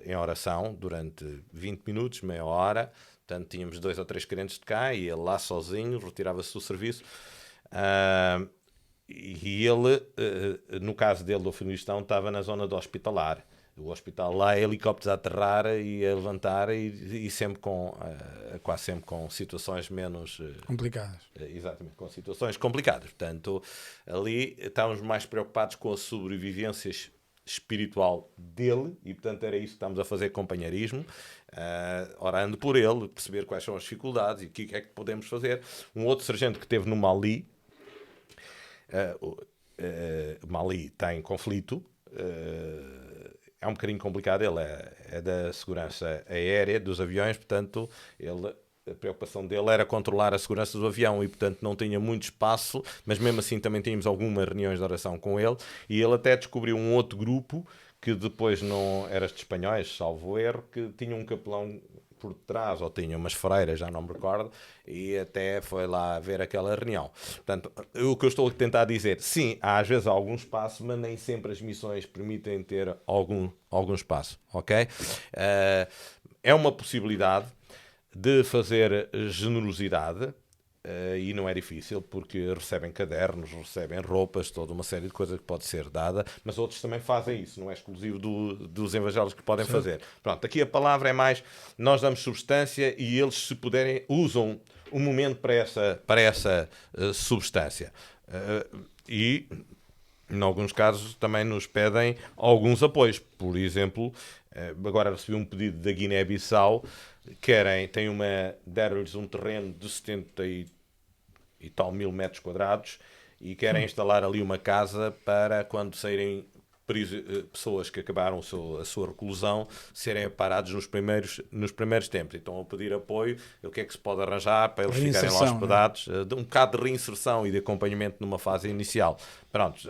em oração, durante 20 minutos, meia hora. Portanto, tínhamos dois ou três crentes de cá e ele lá sozinho retirava-se do serviço. Uh, e ele, no caso dele do Afeganistão, estava na zona do hospitalar. O hospital lá é helicópteros a aterrar e a levantar e, e sempre com, uh, quase sempre com situações menos... Uh, complicadas. Uh, exatamente, com situações complicadas. Portanto, ali estávamos mais preocupados com a sobrevivência espiritual dele e, portanto, era isso que estamos a fazer companheirismo, orando por ele, perceber quais são as dificuldades e o que é que podemos fazer. Um outro sargento que esteve no Mali, Mali está em conflito, é um bocadinho complicado. Ele é, é, da segurança aérea dos aviões, portanto, ele, a preocupação dele era controlar a segurança do avião e, portanto, não tinha muito espaço, mas mesmo assim também tínhamos algumas reuniões de oração com ele. E ele até descobriu um outro grupo que depois não era de espanhóis, salvo erro, que tinha um capelão por trás, ou tinha umas freiras, já não me recordo, e até foi lá ver aquela reunião. Portanto, o que eu estou a tentar dizer, sim, há às vezes algum espaço, mas nem sempre as missões permitem ter algum, algum espaço, ok? Uh, é uma possibilidade de fazer generosidade, Uh, e não é difícil porque recebem cadernos, recebem roupas, toda uma série de coisas que pode ser dada, mas outros também fazem isso, não é exclusivo do, dos evangélicos que podem Sim. fazer. Pronto, aqui a palavra é mais: nós damos substância e eles, se puderem, usam um momento para essa, para essa uh, substância. Uh, e em alguns casos também nos pedem alguns apoios. Por exemplo, agora recebi um pedido da Guiné-Bissau, querem, têm uma, deram-lhes um terreno de 70 e tal mil metros quadrados e querem instalar ali uma casa para quando saírem eh, pessoas que acabaram a sua reclusão serem parados nos primeiros, nos primeiros tempos. Então, a pedir apoio, o que é que se pode arranjar para eles ficarem lá hospedados, né? um bocado de reinserção e de acompanhamento numa fase inicial. Pronto,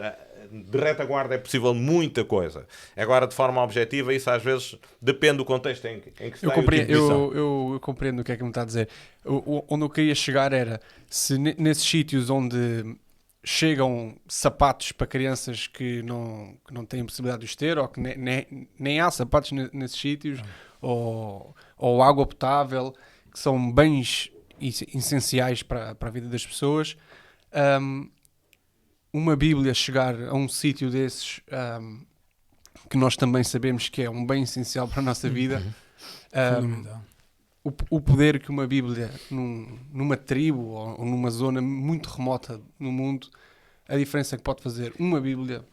de retaguarda é possível muita coisa. Agora, de forma objetiva, isso às vezes depende do contexto em, em que se eu compreendo, tipo eu, eu, eu, compreendo o que é que me está a dizer. O, onde eu queria chegar era se nesses sítios onde chegam sapatos para crianças que não, que não têm possibilidade de os ter, ou que ne, ne, nem há sapatos nesses sítios, ou, ou água potável, que são bens essenciais para, para a vida das pessoas. Um, uma Bíblia chegar a um sítio desses um, que nós também sabemos que é um bem essencial para a nossa vida. Uhum. Um, o, o, poder que uma Bíblia num, numa tribo ou, ou, numa zona muito remota no mundo, a diferença que pode fazer uma Bíblia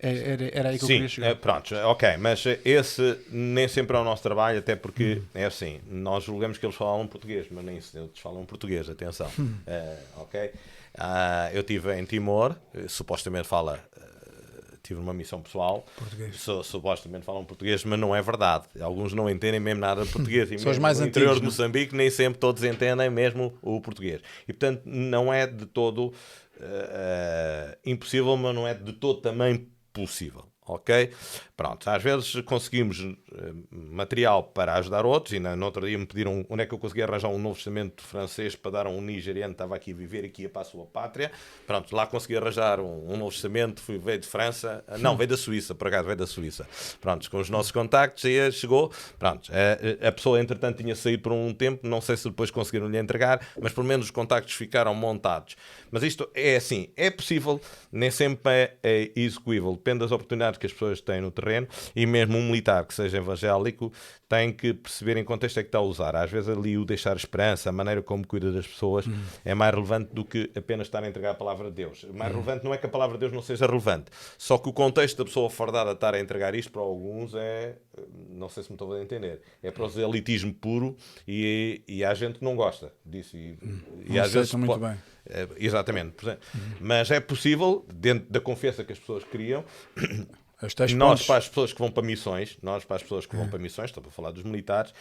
É- Era, era aí que eu Sim, queria chegar. é, pronto, ok, mas esse nem sempre é o nosso trabalho, até porque é assim, nós julgamos que eles falam português, mas nem se eles falam português, atenção. Eh, ok? Ah, eu estive em Timor, eh, supostamente fala, eh, tive uma missão pessoal, Português. su- supostamente falam português, mas não é verdade. Alguns não entendem mesmo nada de português. E São os mais no interior antigos, de não? Moçambique nem sempre todos entendem mesmo o português. E portanto não é de todo eh, impossível, mas não é de todo também possível. Ok? Pronto, às vezes conseguimos eh, material para ajudar outros, e no outro dia me pediram onde é que eu conseguia arranjar um novo testamento francês para dar a um nigeriano que estava aqui a viver aqui para a sua pátria. Pronto, lá consegui arranjar um, um novo testamento, fui, veio de França, ah, não, veio da Suíça, por acaso veio da Suíça. Pronto, com os nossos contactos, aí chegou, pronto, a, a pessoa entretanto tinha saído por um tempo, não sei se depois conseguiram lhe entregar, mas pelo menos os contactos ficaram montados. Mas isto é assim, é possível, nem sempre é, é execuível, depende das oportunidades que as pessoas têm no terreno e mesmo um militar que seja evangélico tem que perceber em contexto é que está a usar. Às vezes ali o deixar esperança, a maneira como cuida das pessoas é mais relevante do que apenas estar a entregar a palavra de Deus. Mais relevante não é que a palavra de Deus não seja relevante, só que o contexto da pessoa fardada estar a entregar isto para alguns é, não sei se me estou a entender, é proselitismo puro e, e há gente que não gosta disso. E, e às vezes muito po- bem. É, exatamente. Mas é possível, dentro da confiança que as pessoas criam, nós, pontos- para as pessoas que vão para missões, nós, para as pessoas que vão para missões, estou a falar dos militares,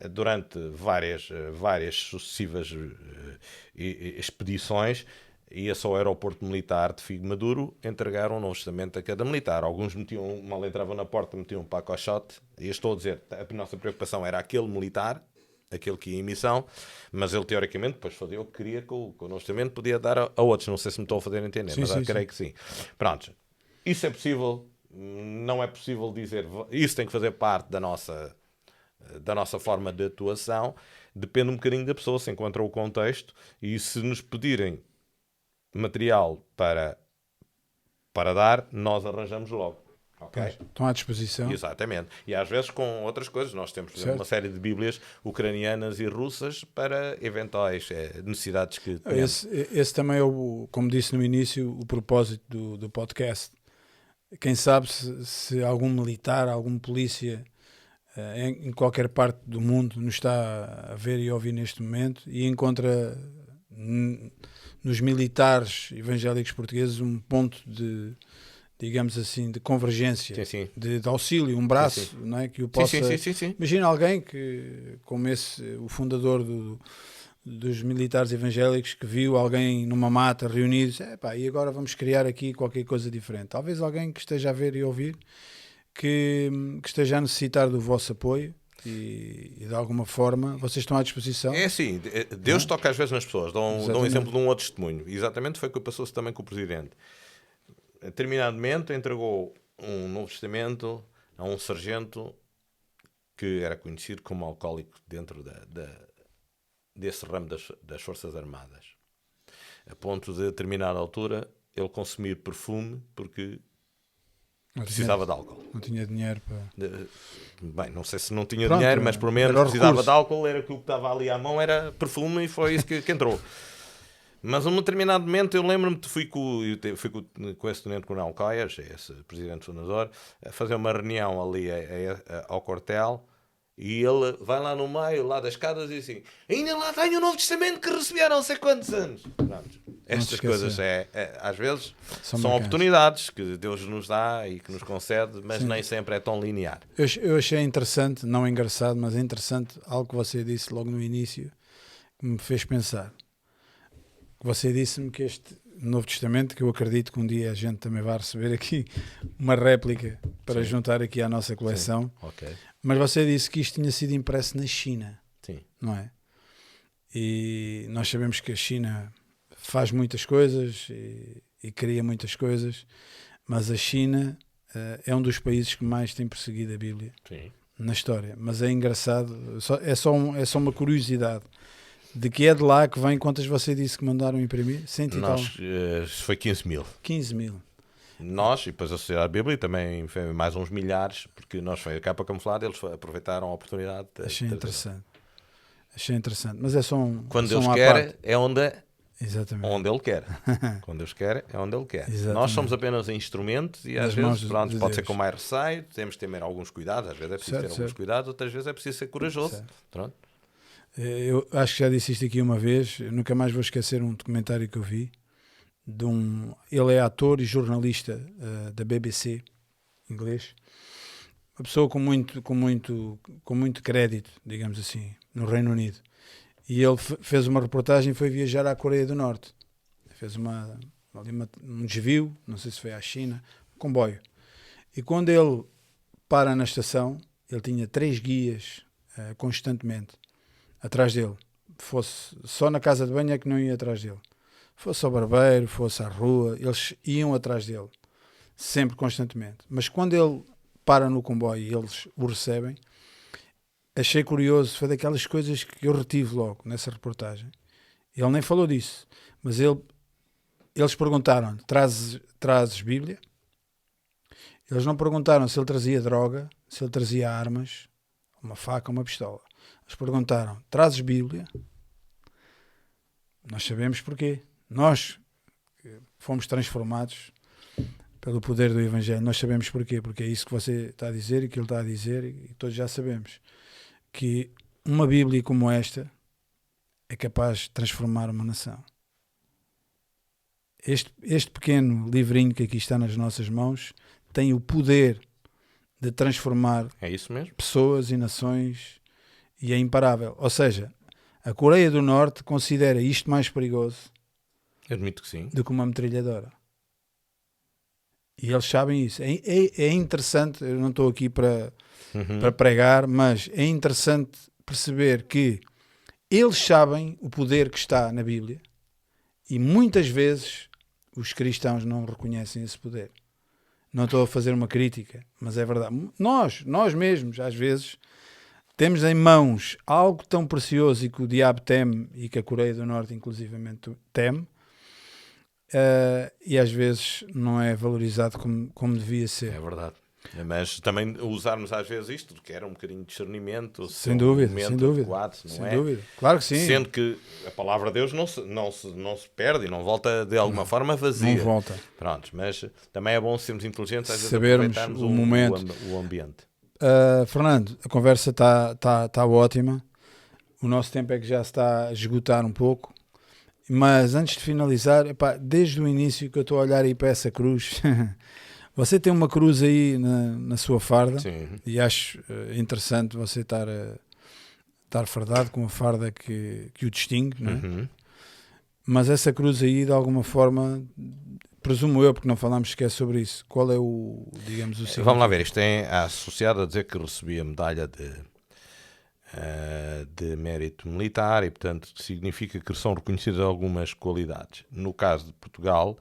eh, durante várias, eh, várias sucessivas eh, expedições, ia-se ao aeroporto militar de Figo Maduro entregar um novo testamento a cada militar. Alguns metiam, mal entravam na porta, metiam um pacochote. E estou a dizer, a nossa preocupação era aquele militar, aquele que ia em missão, mas ele teoricamente depois fazia o que queria com, o- com o novo testamento, podia dar a, a outros. Não sei se me estou a fazer entender, Sim, mas sim, eu creio que sim. Pronto, isso é possível, não é possível dizer, isso tem que fazer parte da nossa, da nossa forma de atuação, depende um bocadinho da pessoa, se encontra o contexto, e se nos pedirem material para, para dar, nós arranjamos logo. Ok? Estão à disposição. Exatamente. E às vezes com outras coisas. Nós temos exemplo, uma série de Bíblias ucranianas e russas para eventuais eh, necessidades que. Esse, esse também é, o, como disse no início, o propósito do, do podcast. Quem sabe se, se algum militar, algum polícia eh, em, em qualquer parte do mundo nos está a ver e ouvir neste momento e encontra nos militares evangélicos portugueses um ponto de, digamos assim, de convergência, Sim, sim. De, de auxílio, um braço, Sim, Não é, que o possa. Imagina alguém que, como esse, o fundador do- dos militares evangélicos, que viu alguém numa mata reunidos, é pá, e agora vamos criar aqui qualquer coisa diferente. Talvez alguém que esteja a ver e ouvir, que, que esteja a necessitar do vosso apoio e, e de alguma forma vocês estão à disposição. É assim, de- Deus toca às vezes nas pessoas. Um, dou um exemplo de um outro testemunho. Exatamente foi o que passou-se também com o Presidente. A determinado momento entregou um Novo Testamento a um sargento que era conhecido como alcoólico dentro da, da- desse ramo das, das Forças Armadas. A ponto de, a determinada altura, ele consumir perfume porque não, tinha, precisava de álcool. não tinha dinheiro para. Bem, não sei se não tinha Pronto, dinheiro, mas pelo menos precisava recurso. de álcool, era que o que estava ali à mão era perfume e foi isso que, que entrou. Mas a um determinado momento eu lembro-me que fui com, eu fui com, com esse tenente coronel Coias, esse presidente fundador, a fazer uma reunião ali a- a- a- ao quartel e ele vai lá no meio, lá das escadas e diz assim, ainda lá tenho o Novo Testamento que recebi há não sei quantos anos. Pronto. Estas coisas é, é- às vezes São são, oportunidades que Deus nos dá e que nos concede, mas nem sempre é tão linear. Eu, eu achei interessante, não engraçado, mas interessante, algo que você disse logo no início, que me fez pensar. Você disse-me que este Novo Testamento, que eu acredito que um dia a gente também vai receber aqui uma réplica para Sim. juntar aqui à nossa coleção, Ok. mas você disse que isto tinha sido impresso na China, Sim. não é? E nós sabemos que a China faz muitas coisas e, e cria muitas coisas, mas a China eh, é um dos países que mais tem perseguido a Bíblia Sim. na história, mas é engraçado, só- é, só um- é só uma curiosidade de que é de lá que vem quantas você disse que mandaram imprimir? Cento e tal? Nós, eh, foi 15 mil. 15 mil. Nós, e depois a Sociedade Bíblia, também foi mais uns milhares, porque nós foi a capa camuflada, eles aproveitaram a oportunidade. de- Achei de- interessante. Achei interessante, mas é só um. Quando Deus quer, parte. é onde Exatamente. onde Ele quer. Quando Deus quer, é onde Ele quer. Exatamente. Nós somos apenas instrumentos e às vezes de- pronto, de pode ser com mais receio, temos que ter alguns cuidados, às vezes é preciso Certo, ter alguns certo. cuidados, outras vezes é preciso ser corajoso. Certo. Pronto. Eh, Eu acho que já disse isto aqui uma vez, nunca mais vou esquecer um documentário que eu vi de um. Ele é ator e jornalista eh, da BBC, inglês. Uma pessoa com muito, com, muito, com muito crédito, digamos assim, no Reino Unido. E ele fe- fez uma reportagem e foi viajar à Coreia do Norte. Fez uma, uma- um desvio, não sei se foi à China, um comboio. E quando ele para na estação, ele tinha três guias eh, constantemente atrás dele. Fosse só na casa de banho é que não ia atrás dele. Fosse ao barbeiro, fosse à rua, eles iam atrás dele, sempre constantemente. Mas quando ele para no comboio e eles o recebem, achei curioso, foi daquelas coisas que eu retive logo nessa reportagem. Ele nem falou disso, mas ele, eles perguntaram: trazes, trazes Bíblia? Eles não perguntaram se ele trazia droga, se ele trazia armas, uma faca, uma pistola. Eles perguntaram: trazes Bíblia? Nós sabemos porquê. Nós que fomos transformados pelo poder do Evangelho. Nós sabemos porquê. Porque é isso que você está a dizer e que ele está a dizer, e todos já sabemos. Que uma Bíblia como esta é capaz de transformar uma nação. Este, este pequeno livrinho que aqui está nas nossas mãos tem o poder de transformar É pessoas e nações e é imparável. Ou seja, a Coreia do Norte considera isto mais perigoso admito que sim. do que uma metralhadora. E eles sabem isso. É, é- é interessante, eu não estou aqui para, Uhum. para pregar, mas é interessante perceber que eles sabem o poder que está na Bíblia e muitas vezes os cristãos não reconhecem esse poder. Não estou a fazer uma crítica, mas é verdade. Nós, nós mesmos, às vezes, temos em mãos algo tão precioso e que o diabo teme e que a Coreia do Norte, inclusivamente, teme, eh, e às vezes não é valorizado como, como devia ser. É verdade. Mas também usarmos às vezes isto, que era um bocadinho de discernimento, Sem um dúvida, momento sem dúvida. adequado, não Sem é? dúvida. Claro que sim. Sendo que a palavra de Deus não se, não se, não se perde e não volta de alguma forma vazia. Não volta. Prontos, mas também é bom sermos inteligentes, às vezes Sabermos o momento. o, o ambiente. Uh, Fernando, a conversa está tá, tá ótima. O nosso tempo é que já se está a esgotar um pouco. Mas antes de finalizar, epá, desde o início que eu estou a olhar aí para essa cruz, você tem uma cruz aí na, na sua farda Sim. e acho eh, interessante você estar, a- estar fardado com a farda que, que o distingue, não é? Uhum. mas essa cruz aí de alguma forma, presumo eu, porque não falámos sequer sobre isso, qual é o, digamos, o significado? Vamos lá ver, isto é associado a dizer que recebi a medalha de, eh, de mérito militar e, portanto, significa que são reconhecidas algumas qualidades. No caso de Portugal,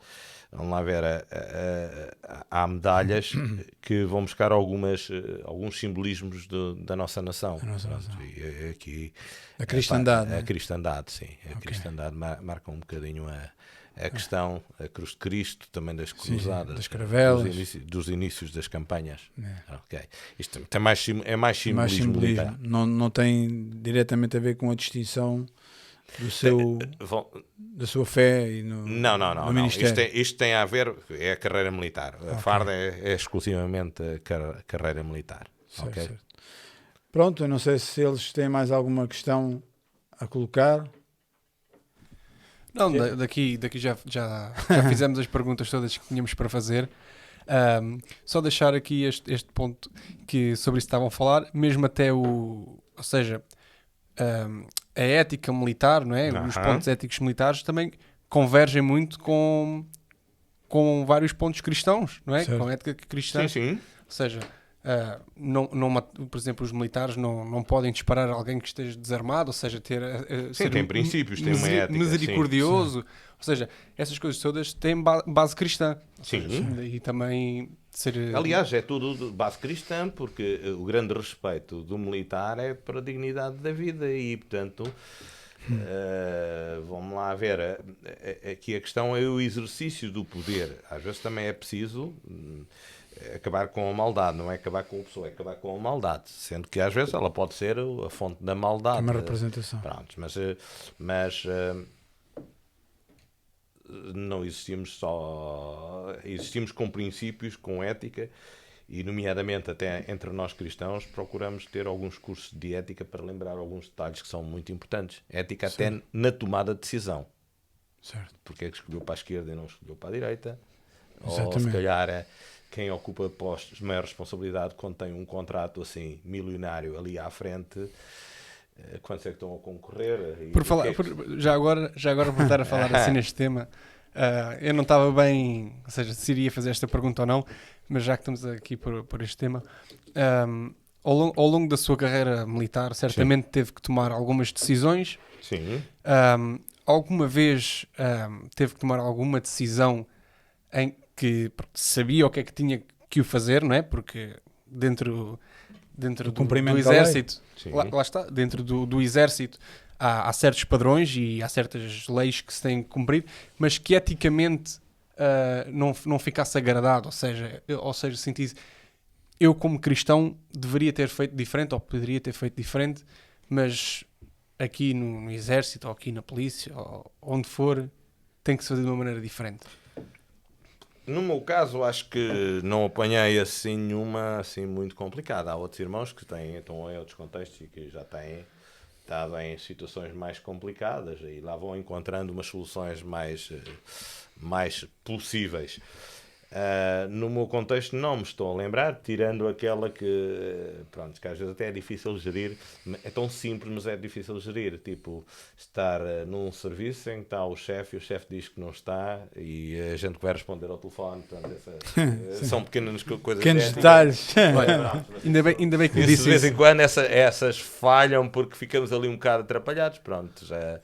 vamos lá ver, a- a- a- há medalhas que vão buscar algumas, eh, alguns simbolismos de- da nossa nação. Da nossa nação. eh, aqui, A cristandade, A, não é? cristandade, sim. A Ok. cristandade mar- marca um bocadinho a, a questão, a cruz de Cristo, também das sim, cruzadas, das caravelas. dos, inícios, dos inícios das campanhas. É. Ok. Isto tem mais, sim- é mais mais simbolismo, simbolismo. militar. Não, não tem diretamente a ver com a distinção do seu, Vão- da sua fé e no, Não, não, não. não. Isto, é- isto tem a ver, é a carreira militar. A farda é, é exclusivamente a car- carreira militar. Certo, ok? certo. Pronto, eu não sei se eles têm mais alguma questão a colocar. Não, da- daqui, daqui já, já, já fizemos as perguntas todas que tínhamos para fazer. Ahm, só deixar aqui este, este ponto que sobre isso estavam a falar, mesmo até o. Ou seja, ahm, a ética militar, não é? Os pontos éticos militares também convergem muito com, com vários pontos cristãos, não é? Certo. Com a ética cristã. Sim, sim. Ou seja, ah, não, não, por exemplo, os militares não, não podem disparar alguém que esteja desarmado, ou seja, ter. ah, ser tem um- princípios, tem uma ética, Misericordioso. Ou seja, essas coisas todas têm ba- base cristã. Sim. seja, E também ser. Aliás, é tudo de base cristã, porque o grande respeito do militar é para a dignidade da vida e, portanto, eh, vamos lá ver, aqui a questão é o exercício do poder. Às vezes também é preciso hum, acabar com a maldade, não é acabar com a pessoa, é acabar com a maldade, sendo que às vezes ela pode ser a fonte da É maldade. uma representação. Prontos, mas, eh, mas eh, não existimos só. Existimos com princípios, com ética e, nomeadamente, até entre nós cristãos, procuramos ter alguns cursos de ética para lembrar alguns detalhes que são muito importantes. Ética, até na tomada de decisão. Certo. Porque é que escolheu para a esquerda e não escolheu para a direita? Ou Exatamente. se calhar é quem ocupa postos de maior responsabilidade quando tem um contrato assim milionário ali à frente. eh, Quantos é que estão a concorrer? Por falar, é por- já agora, já agora por estar a falar assim neste tema, ah, eu não estava bem, ou seja, se iria fazer esta pergunta ou não, mas já que estamos aqui por, por este tema, ahm, ao, longo, ao longo da sua carreira militar, certamente teve que tomar algumas decisões. Sim. Ahm, alguma vez ahm, teve que tomar alguma decisão em que sabia o que é que tinha que o fazer, não é? Porque dentro, dentro Do do, do exército, lá, lá está, dentro do, do exército há, há certos padrões e há certas leis que se têm que cumprir, mas que eticamente ah, não, não ficasse agradado, ou seja, ou seja, sentisse eu como cristão deveria ter feito diferente ou poderia ter feito diferente, mas aqui no, no exército ou aqui na polícia ou onde for tem que se fazer de uma maneira diferente. No meu caso, acho que não apanhei assim nenhuma assim muito complicada. Há outros irmãos que têm, estão em outros contextos e que já têm estado em situações mais complicadas e lá vão encontrando umas soluções mais, eh, mais possíveis. Ah, no meu contexto não me estou a lembrar, tirando aquela que, pronto, que às vezes até é difícil gerir, é tão simples, mas é difícil gerir, tipo, estar eh, num serviço em que está o chefe e o chefe diz que não está e a gente vai responder ao telefone, portanto, essa- eh, são pequenas co- coisas Pequenos detalhes. Ainda bem, ainda bem que me disse de vez em quando essa- essas falham porque ficamos ali um bocado atrapalhados, pronto, já...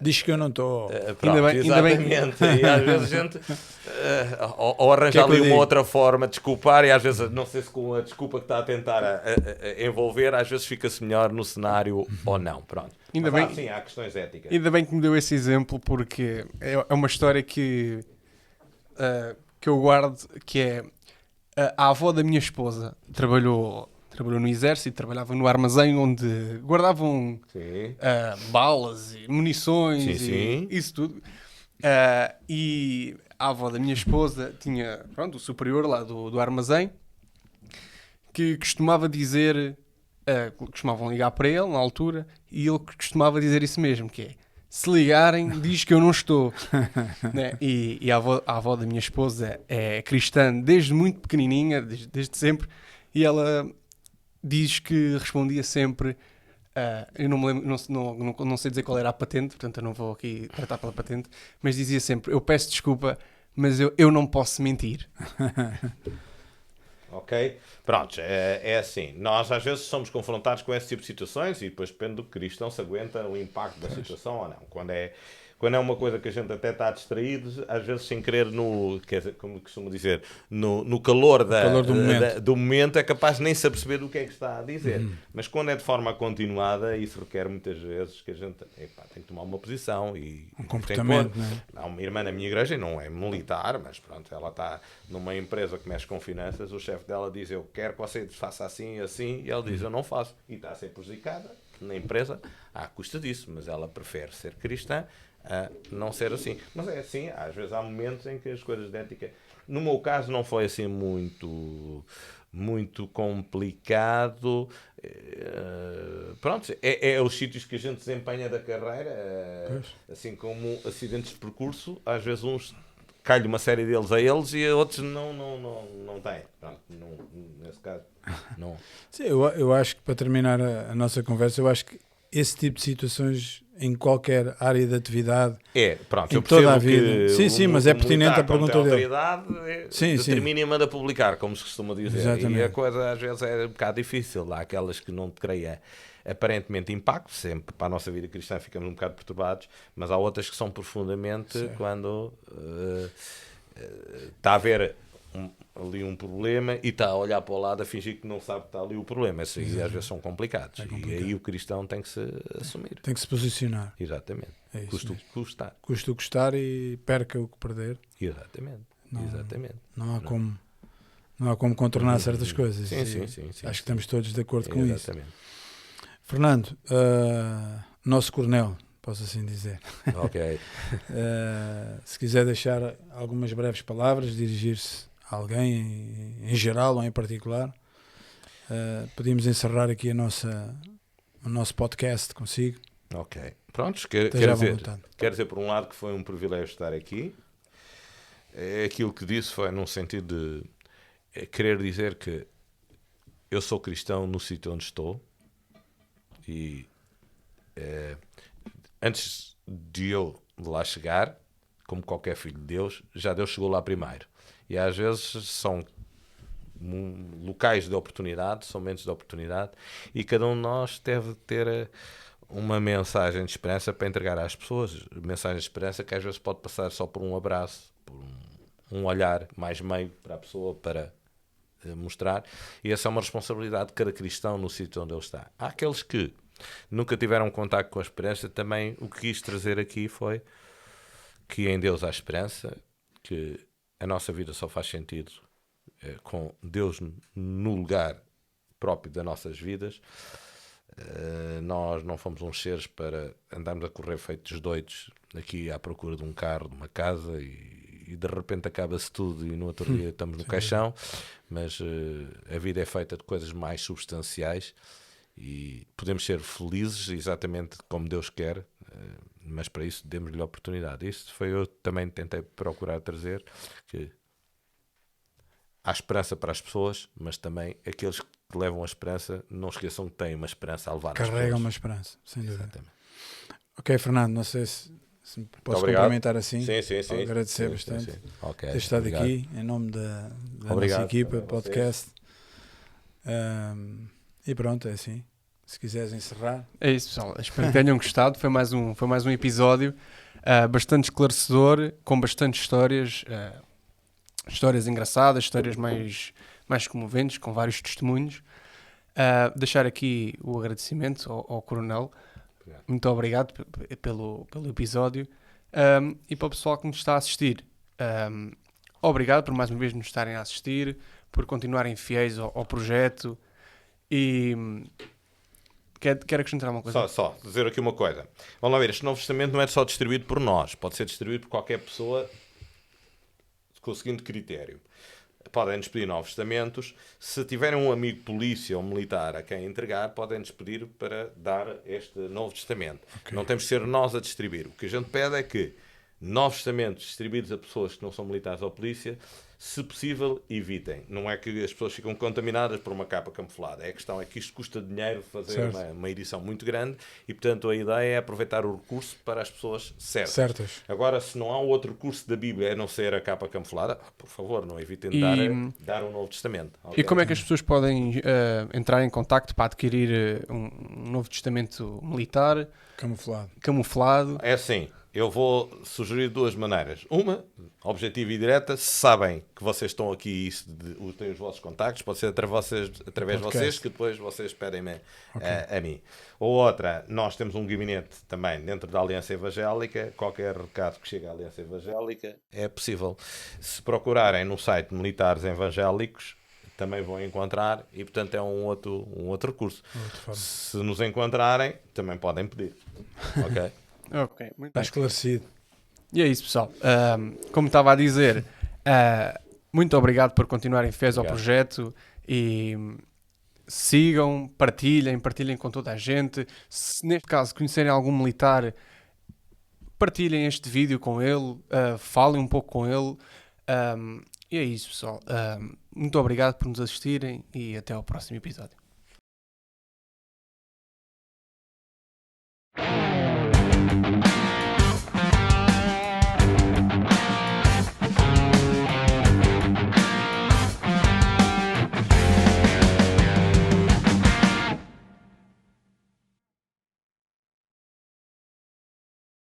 Diz que eu não estou. Uh, Ainda bem- ainda bem- exatamente. E às vezes a gente uh, ou, ou arranja Que é ali uma outra forma de desculpar, e às vezes, não sei se com a desculpa que está a tentar a- a- a envolver, às vezes fica-se melhor no cenário ou não. Pronto. Ainda Mas, bem- ah, sim, há questões éticas. Ainda bem que me deu esse exemplo porque é, é uma história que, ah, que eu guardo que é ah, a avó da minha esposa trabalhou, trabalhou no exército, trabalhava no armazém onde guardavam ah, balas e munições Sim, e sim. isso tudo. Ah, e a avó da minha esposa tinha pronto, o superior lá do, do armazém que costumava dizer, ah, costumavam ligar para ele na altura e ele costumava dizer isso mesmo, que é se ligarem, diz que eu não estou. Né? E, e a, avó, a avó da minha esposa é cristã desde muito pequenininha, desde, desde sempre, e ela diz que respondia sempre. ah, eu não, me lembro, não, não, não, não sei dizer qual era a patente, portanto eu não vou aqui tratar pela patente, mas dizia sempre: Eu peço desculpa, mas eu, eu não posso mentir. Ok? Pronto, é, é assim. Nós às vezes somos confrontados com esse tipo de situações e depois depende do que cristão se aguenta o impacto da situação ou não. Quando é, quando é uma coisa que a gente até está distraído, às vezes sem querer no, quer dizer, como costumo dizer, no, no calor, da, calor do momento. da- do momento é capaz de nem se aperceber do que é que está a dizer. Mas quando é de forma continuada, isso requer muitas vezes que a gente epá, tem que tomar uma posição e Um comportamento, pôr- não é? Há uma irmã na minha igreja, não é militar, mas pronto, ela está numa empresa que mexe com finanças. O chefe dela diz: Eu quero que você faça assim e assim, e ela diz: Eu não faço. E está a ser prejudicada na empresa à custa disso, mas ela prefere ser cristã a não ser assim. Mas é assim, às vezes há momentos em que as coisas de ética. No meu caso, não foi assim muito. Muito complicado. Eh, pronto, é, é os sítios que a gente desempenha da carreira, eh, assim como acidentes de percurso, às vezes uns calha uma série deles a eles e outros não, não, não, não têm. Pronto, não, nesse caso, não. Sim, eu, eu acho que para terminar a, a nossa conversa, eu acho que esse tipo de situações em qualquer área de atividade É, pronto, Em eu toda a vida. Sim, sim, mas é pertinente a pergunta dele. é, Sim, sim. determina e manda publicar, como se costuma dizer. E a Exatamente. coisa às vezes é um bocado difícil. Há aquelas que não te creia aparentemente impacto, sempre para a nossa vida cristã ficamos um bocado perturbados, mas há outras que são profundamente quando eh, eh, está a haver um- ali um problema e está a olhar para o lado a fingir que não sabe que está ali o problema. Isso aí às vezes são complicados. É E aí o cristão tem que se assumir. tem que se posicionar. Exatamente. É Custa o que custar. Custa o custar e perca o que perder. Exatamente. Não- Exatamente. Não há como, não há como contornar certas coisas. Sim, sim, sim, sim, Acho sim. que estamos todos de acordo com isso. Fernando, ah, nosso coronel, posso assim dizer. Ok. Uh, se quiser deixar algumas breves palavras, dirigir-se a alguém em, em, geral ou em particular, uh, podemos encerrar aqui a nossa, o nosso podcast consigo. Ok. Prontos, quer, quer, dizer, quer dizer, por um lado, que foi um privilégio estar aqui. É aquilo que disse foi num sentido de é querer dizer que eu sou cristão no sítio onde estou e é, antes de eu lá chegar, como qualquer filho de Deus, já Deus chegou lá primeiro. E às vezes são locais de oportunidade, são momentos de oportunidade, e cada um de nós deve ter eh, uma mensagem de esperança para entregar às pessoas. Mensagem de esperança que às vezes pode passar só por um abraço, por um, um olhar mais meio para a pessoa, para mostrar. E essa é uma responsabilidade de cada cristão no sítio onde ele está. Há aqueles que nunca tiveram contato com a esperança, também o que quis trazer aqui foi que em Deus há esperança, que a nossa vida só faz sentido eh, com Deus no lugar próprio das nossas vidas. Uh, nós não fomos uns seres para andarmos a correr feitos doidos aqui à procura de um carro, de uma casa e, e de repente acaba-se tudo e no outro dia estamos no caixão. Mas uh, a vida é feita de coisas mais substanciais e podemos ser felizes exatamente como Deus quer, uh, mas para isso demos-lhe a oportunidade. Isso foi eu também tentei procurar trazer que há esperança para as pessoas, mas também aqueles que levam a esperança, não esqueçam que têm uma esperança a levar Carregam uma esperança, sem dúvida. Exatamente. Ok, Fernando, não sei se, se me posso complementar assim. Sim, sim, sim. Agradecer sim, bastante sim, sim. Okay, ter estado obrigado. aqui em nome da, da nossa equipa, podcast. Um, e pronto, é assim. Se quiseres encerrar. É isso, pessoal. Espero que tenham gostado. Foi mais um, foi mais um episódio uh, bastante esclarecedor, com bastante histórias. Uh, histórias engraçadas, histórias mais, mais comoventes, com vários testemunhos. Uh, deixar aqui o agradecimento ao, ao Coronel. Obrigado. Muito obrigado pelo, pelo episódio. Um, e para o pessoal que nos está a assistir, um, obrigado por mais uma vez nos estarem a assistir, por continuarem fiéis ao, ao projeto. E quer, quer acrescentar uma coisa? Só, só dizer aqui uma coisa. Vamos lá ver, este Novo Testamento não é só distribuído por nós, pode ser distribuído por qualquer pessoa com o seguinte critério. Podem-nos pedir novos testamentos. Se tiverem um amigo polícia ou militar a quem entregar, podem-nos pedir para dar este Novo Testamento. Okay. Não temos de ser nós a distribuir. O que a gente pede é que novos testamentos distribuídos a pessoas que não são militares ou polícia se possível, evitem. Não é que as pessoas ficam contaminadas por uma capa camuflada. É a questão é que isto custa dinheiro fazer uma, uma, edição muito grande e, portanto, a ideia é aproveitar o recurso para as pessoas certas. certas. Agora, se não há outro recurso da Bíblia a não ser a capa camuflada, por favor, não evitem e... dar, dar um Novo Testamento. E como é que as pessoas podem uh, entrar em contacto para adquirir um, um Novo Testamento militar? Camuflado. Camuflado. É assim eu vou sugerir duas maneiras. Uma, objetiva e direta, se sabem que vocês estão aqui e têm os vossos contactos, pode ser através, através de vocês que depois vocês pedem-me okay. a, a, mim. Ou outra, nós temos um gabinete também dentro da Aliança Evangélica, qualquer recado que chegue à Aliança Evangélica é possível. Se procurarem no site Militares Evangélicos, também vão encontrar e portanto é um outro, um outro recurso. Se nos encontrarem, também podem pedir. Ok? Ok, muito Está esclarecido. E é isso, pessoal. Um, como estava a dizer, uh, muito obrigado por continuarem fez ao projeto e sigam, partilhem, partilhem com toda a gente. Se neste caso conhecerem algum militar, partilhem este vídeo com ele, uh, falem um pouco com ele. Um, e é isso, pessoal. Um, muito obrigado por nos assistirem e até ao próximo episódio.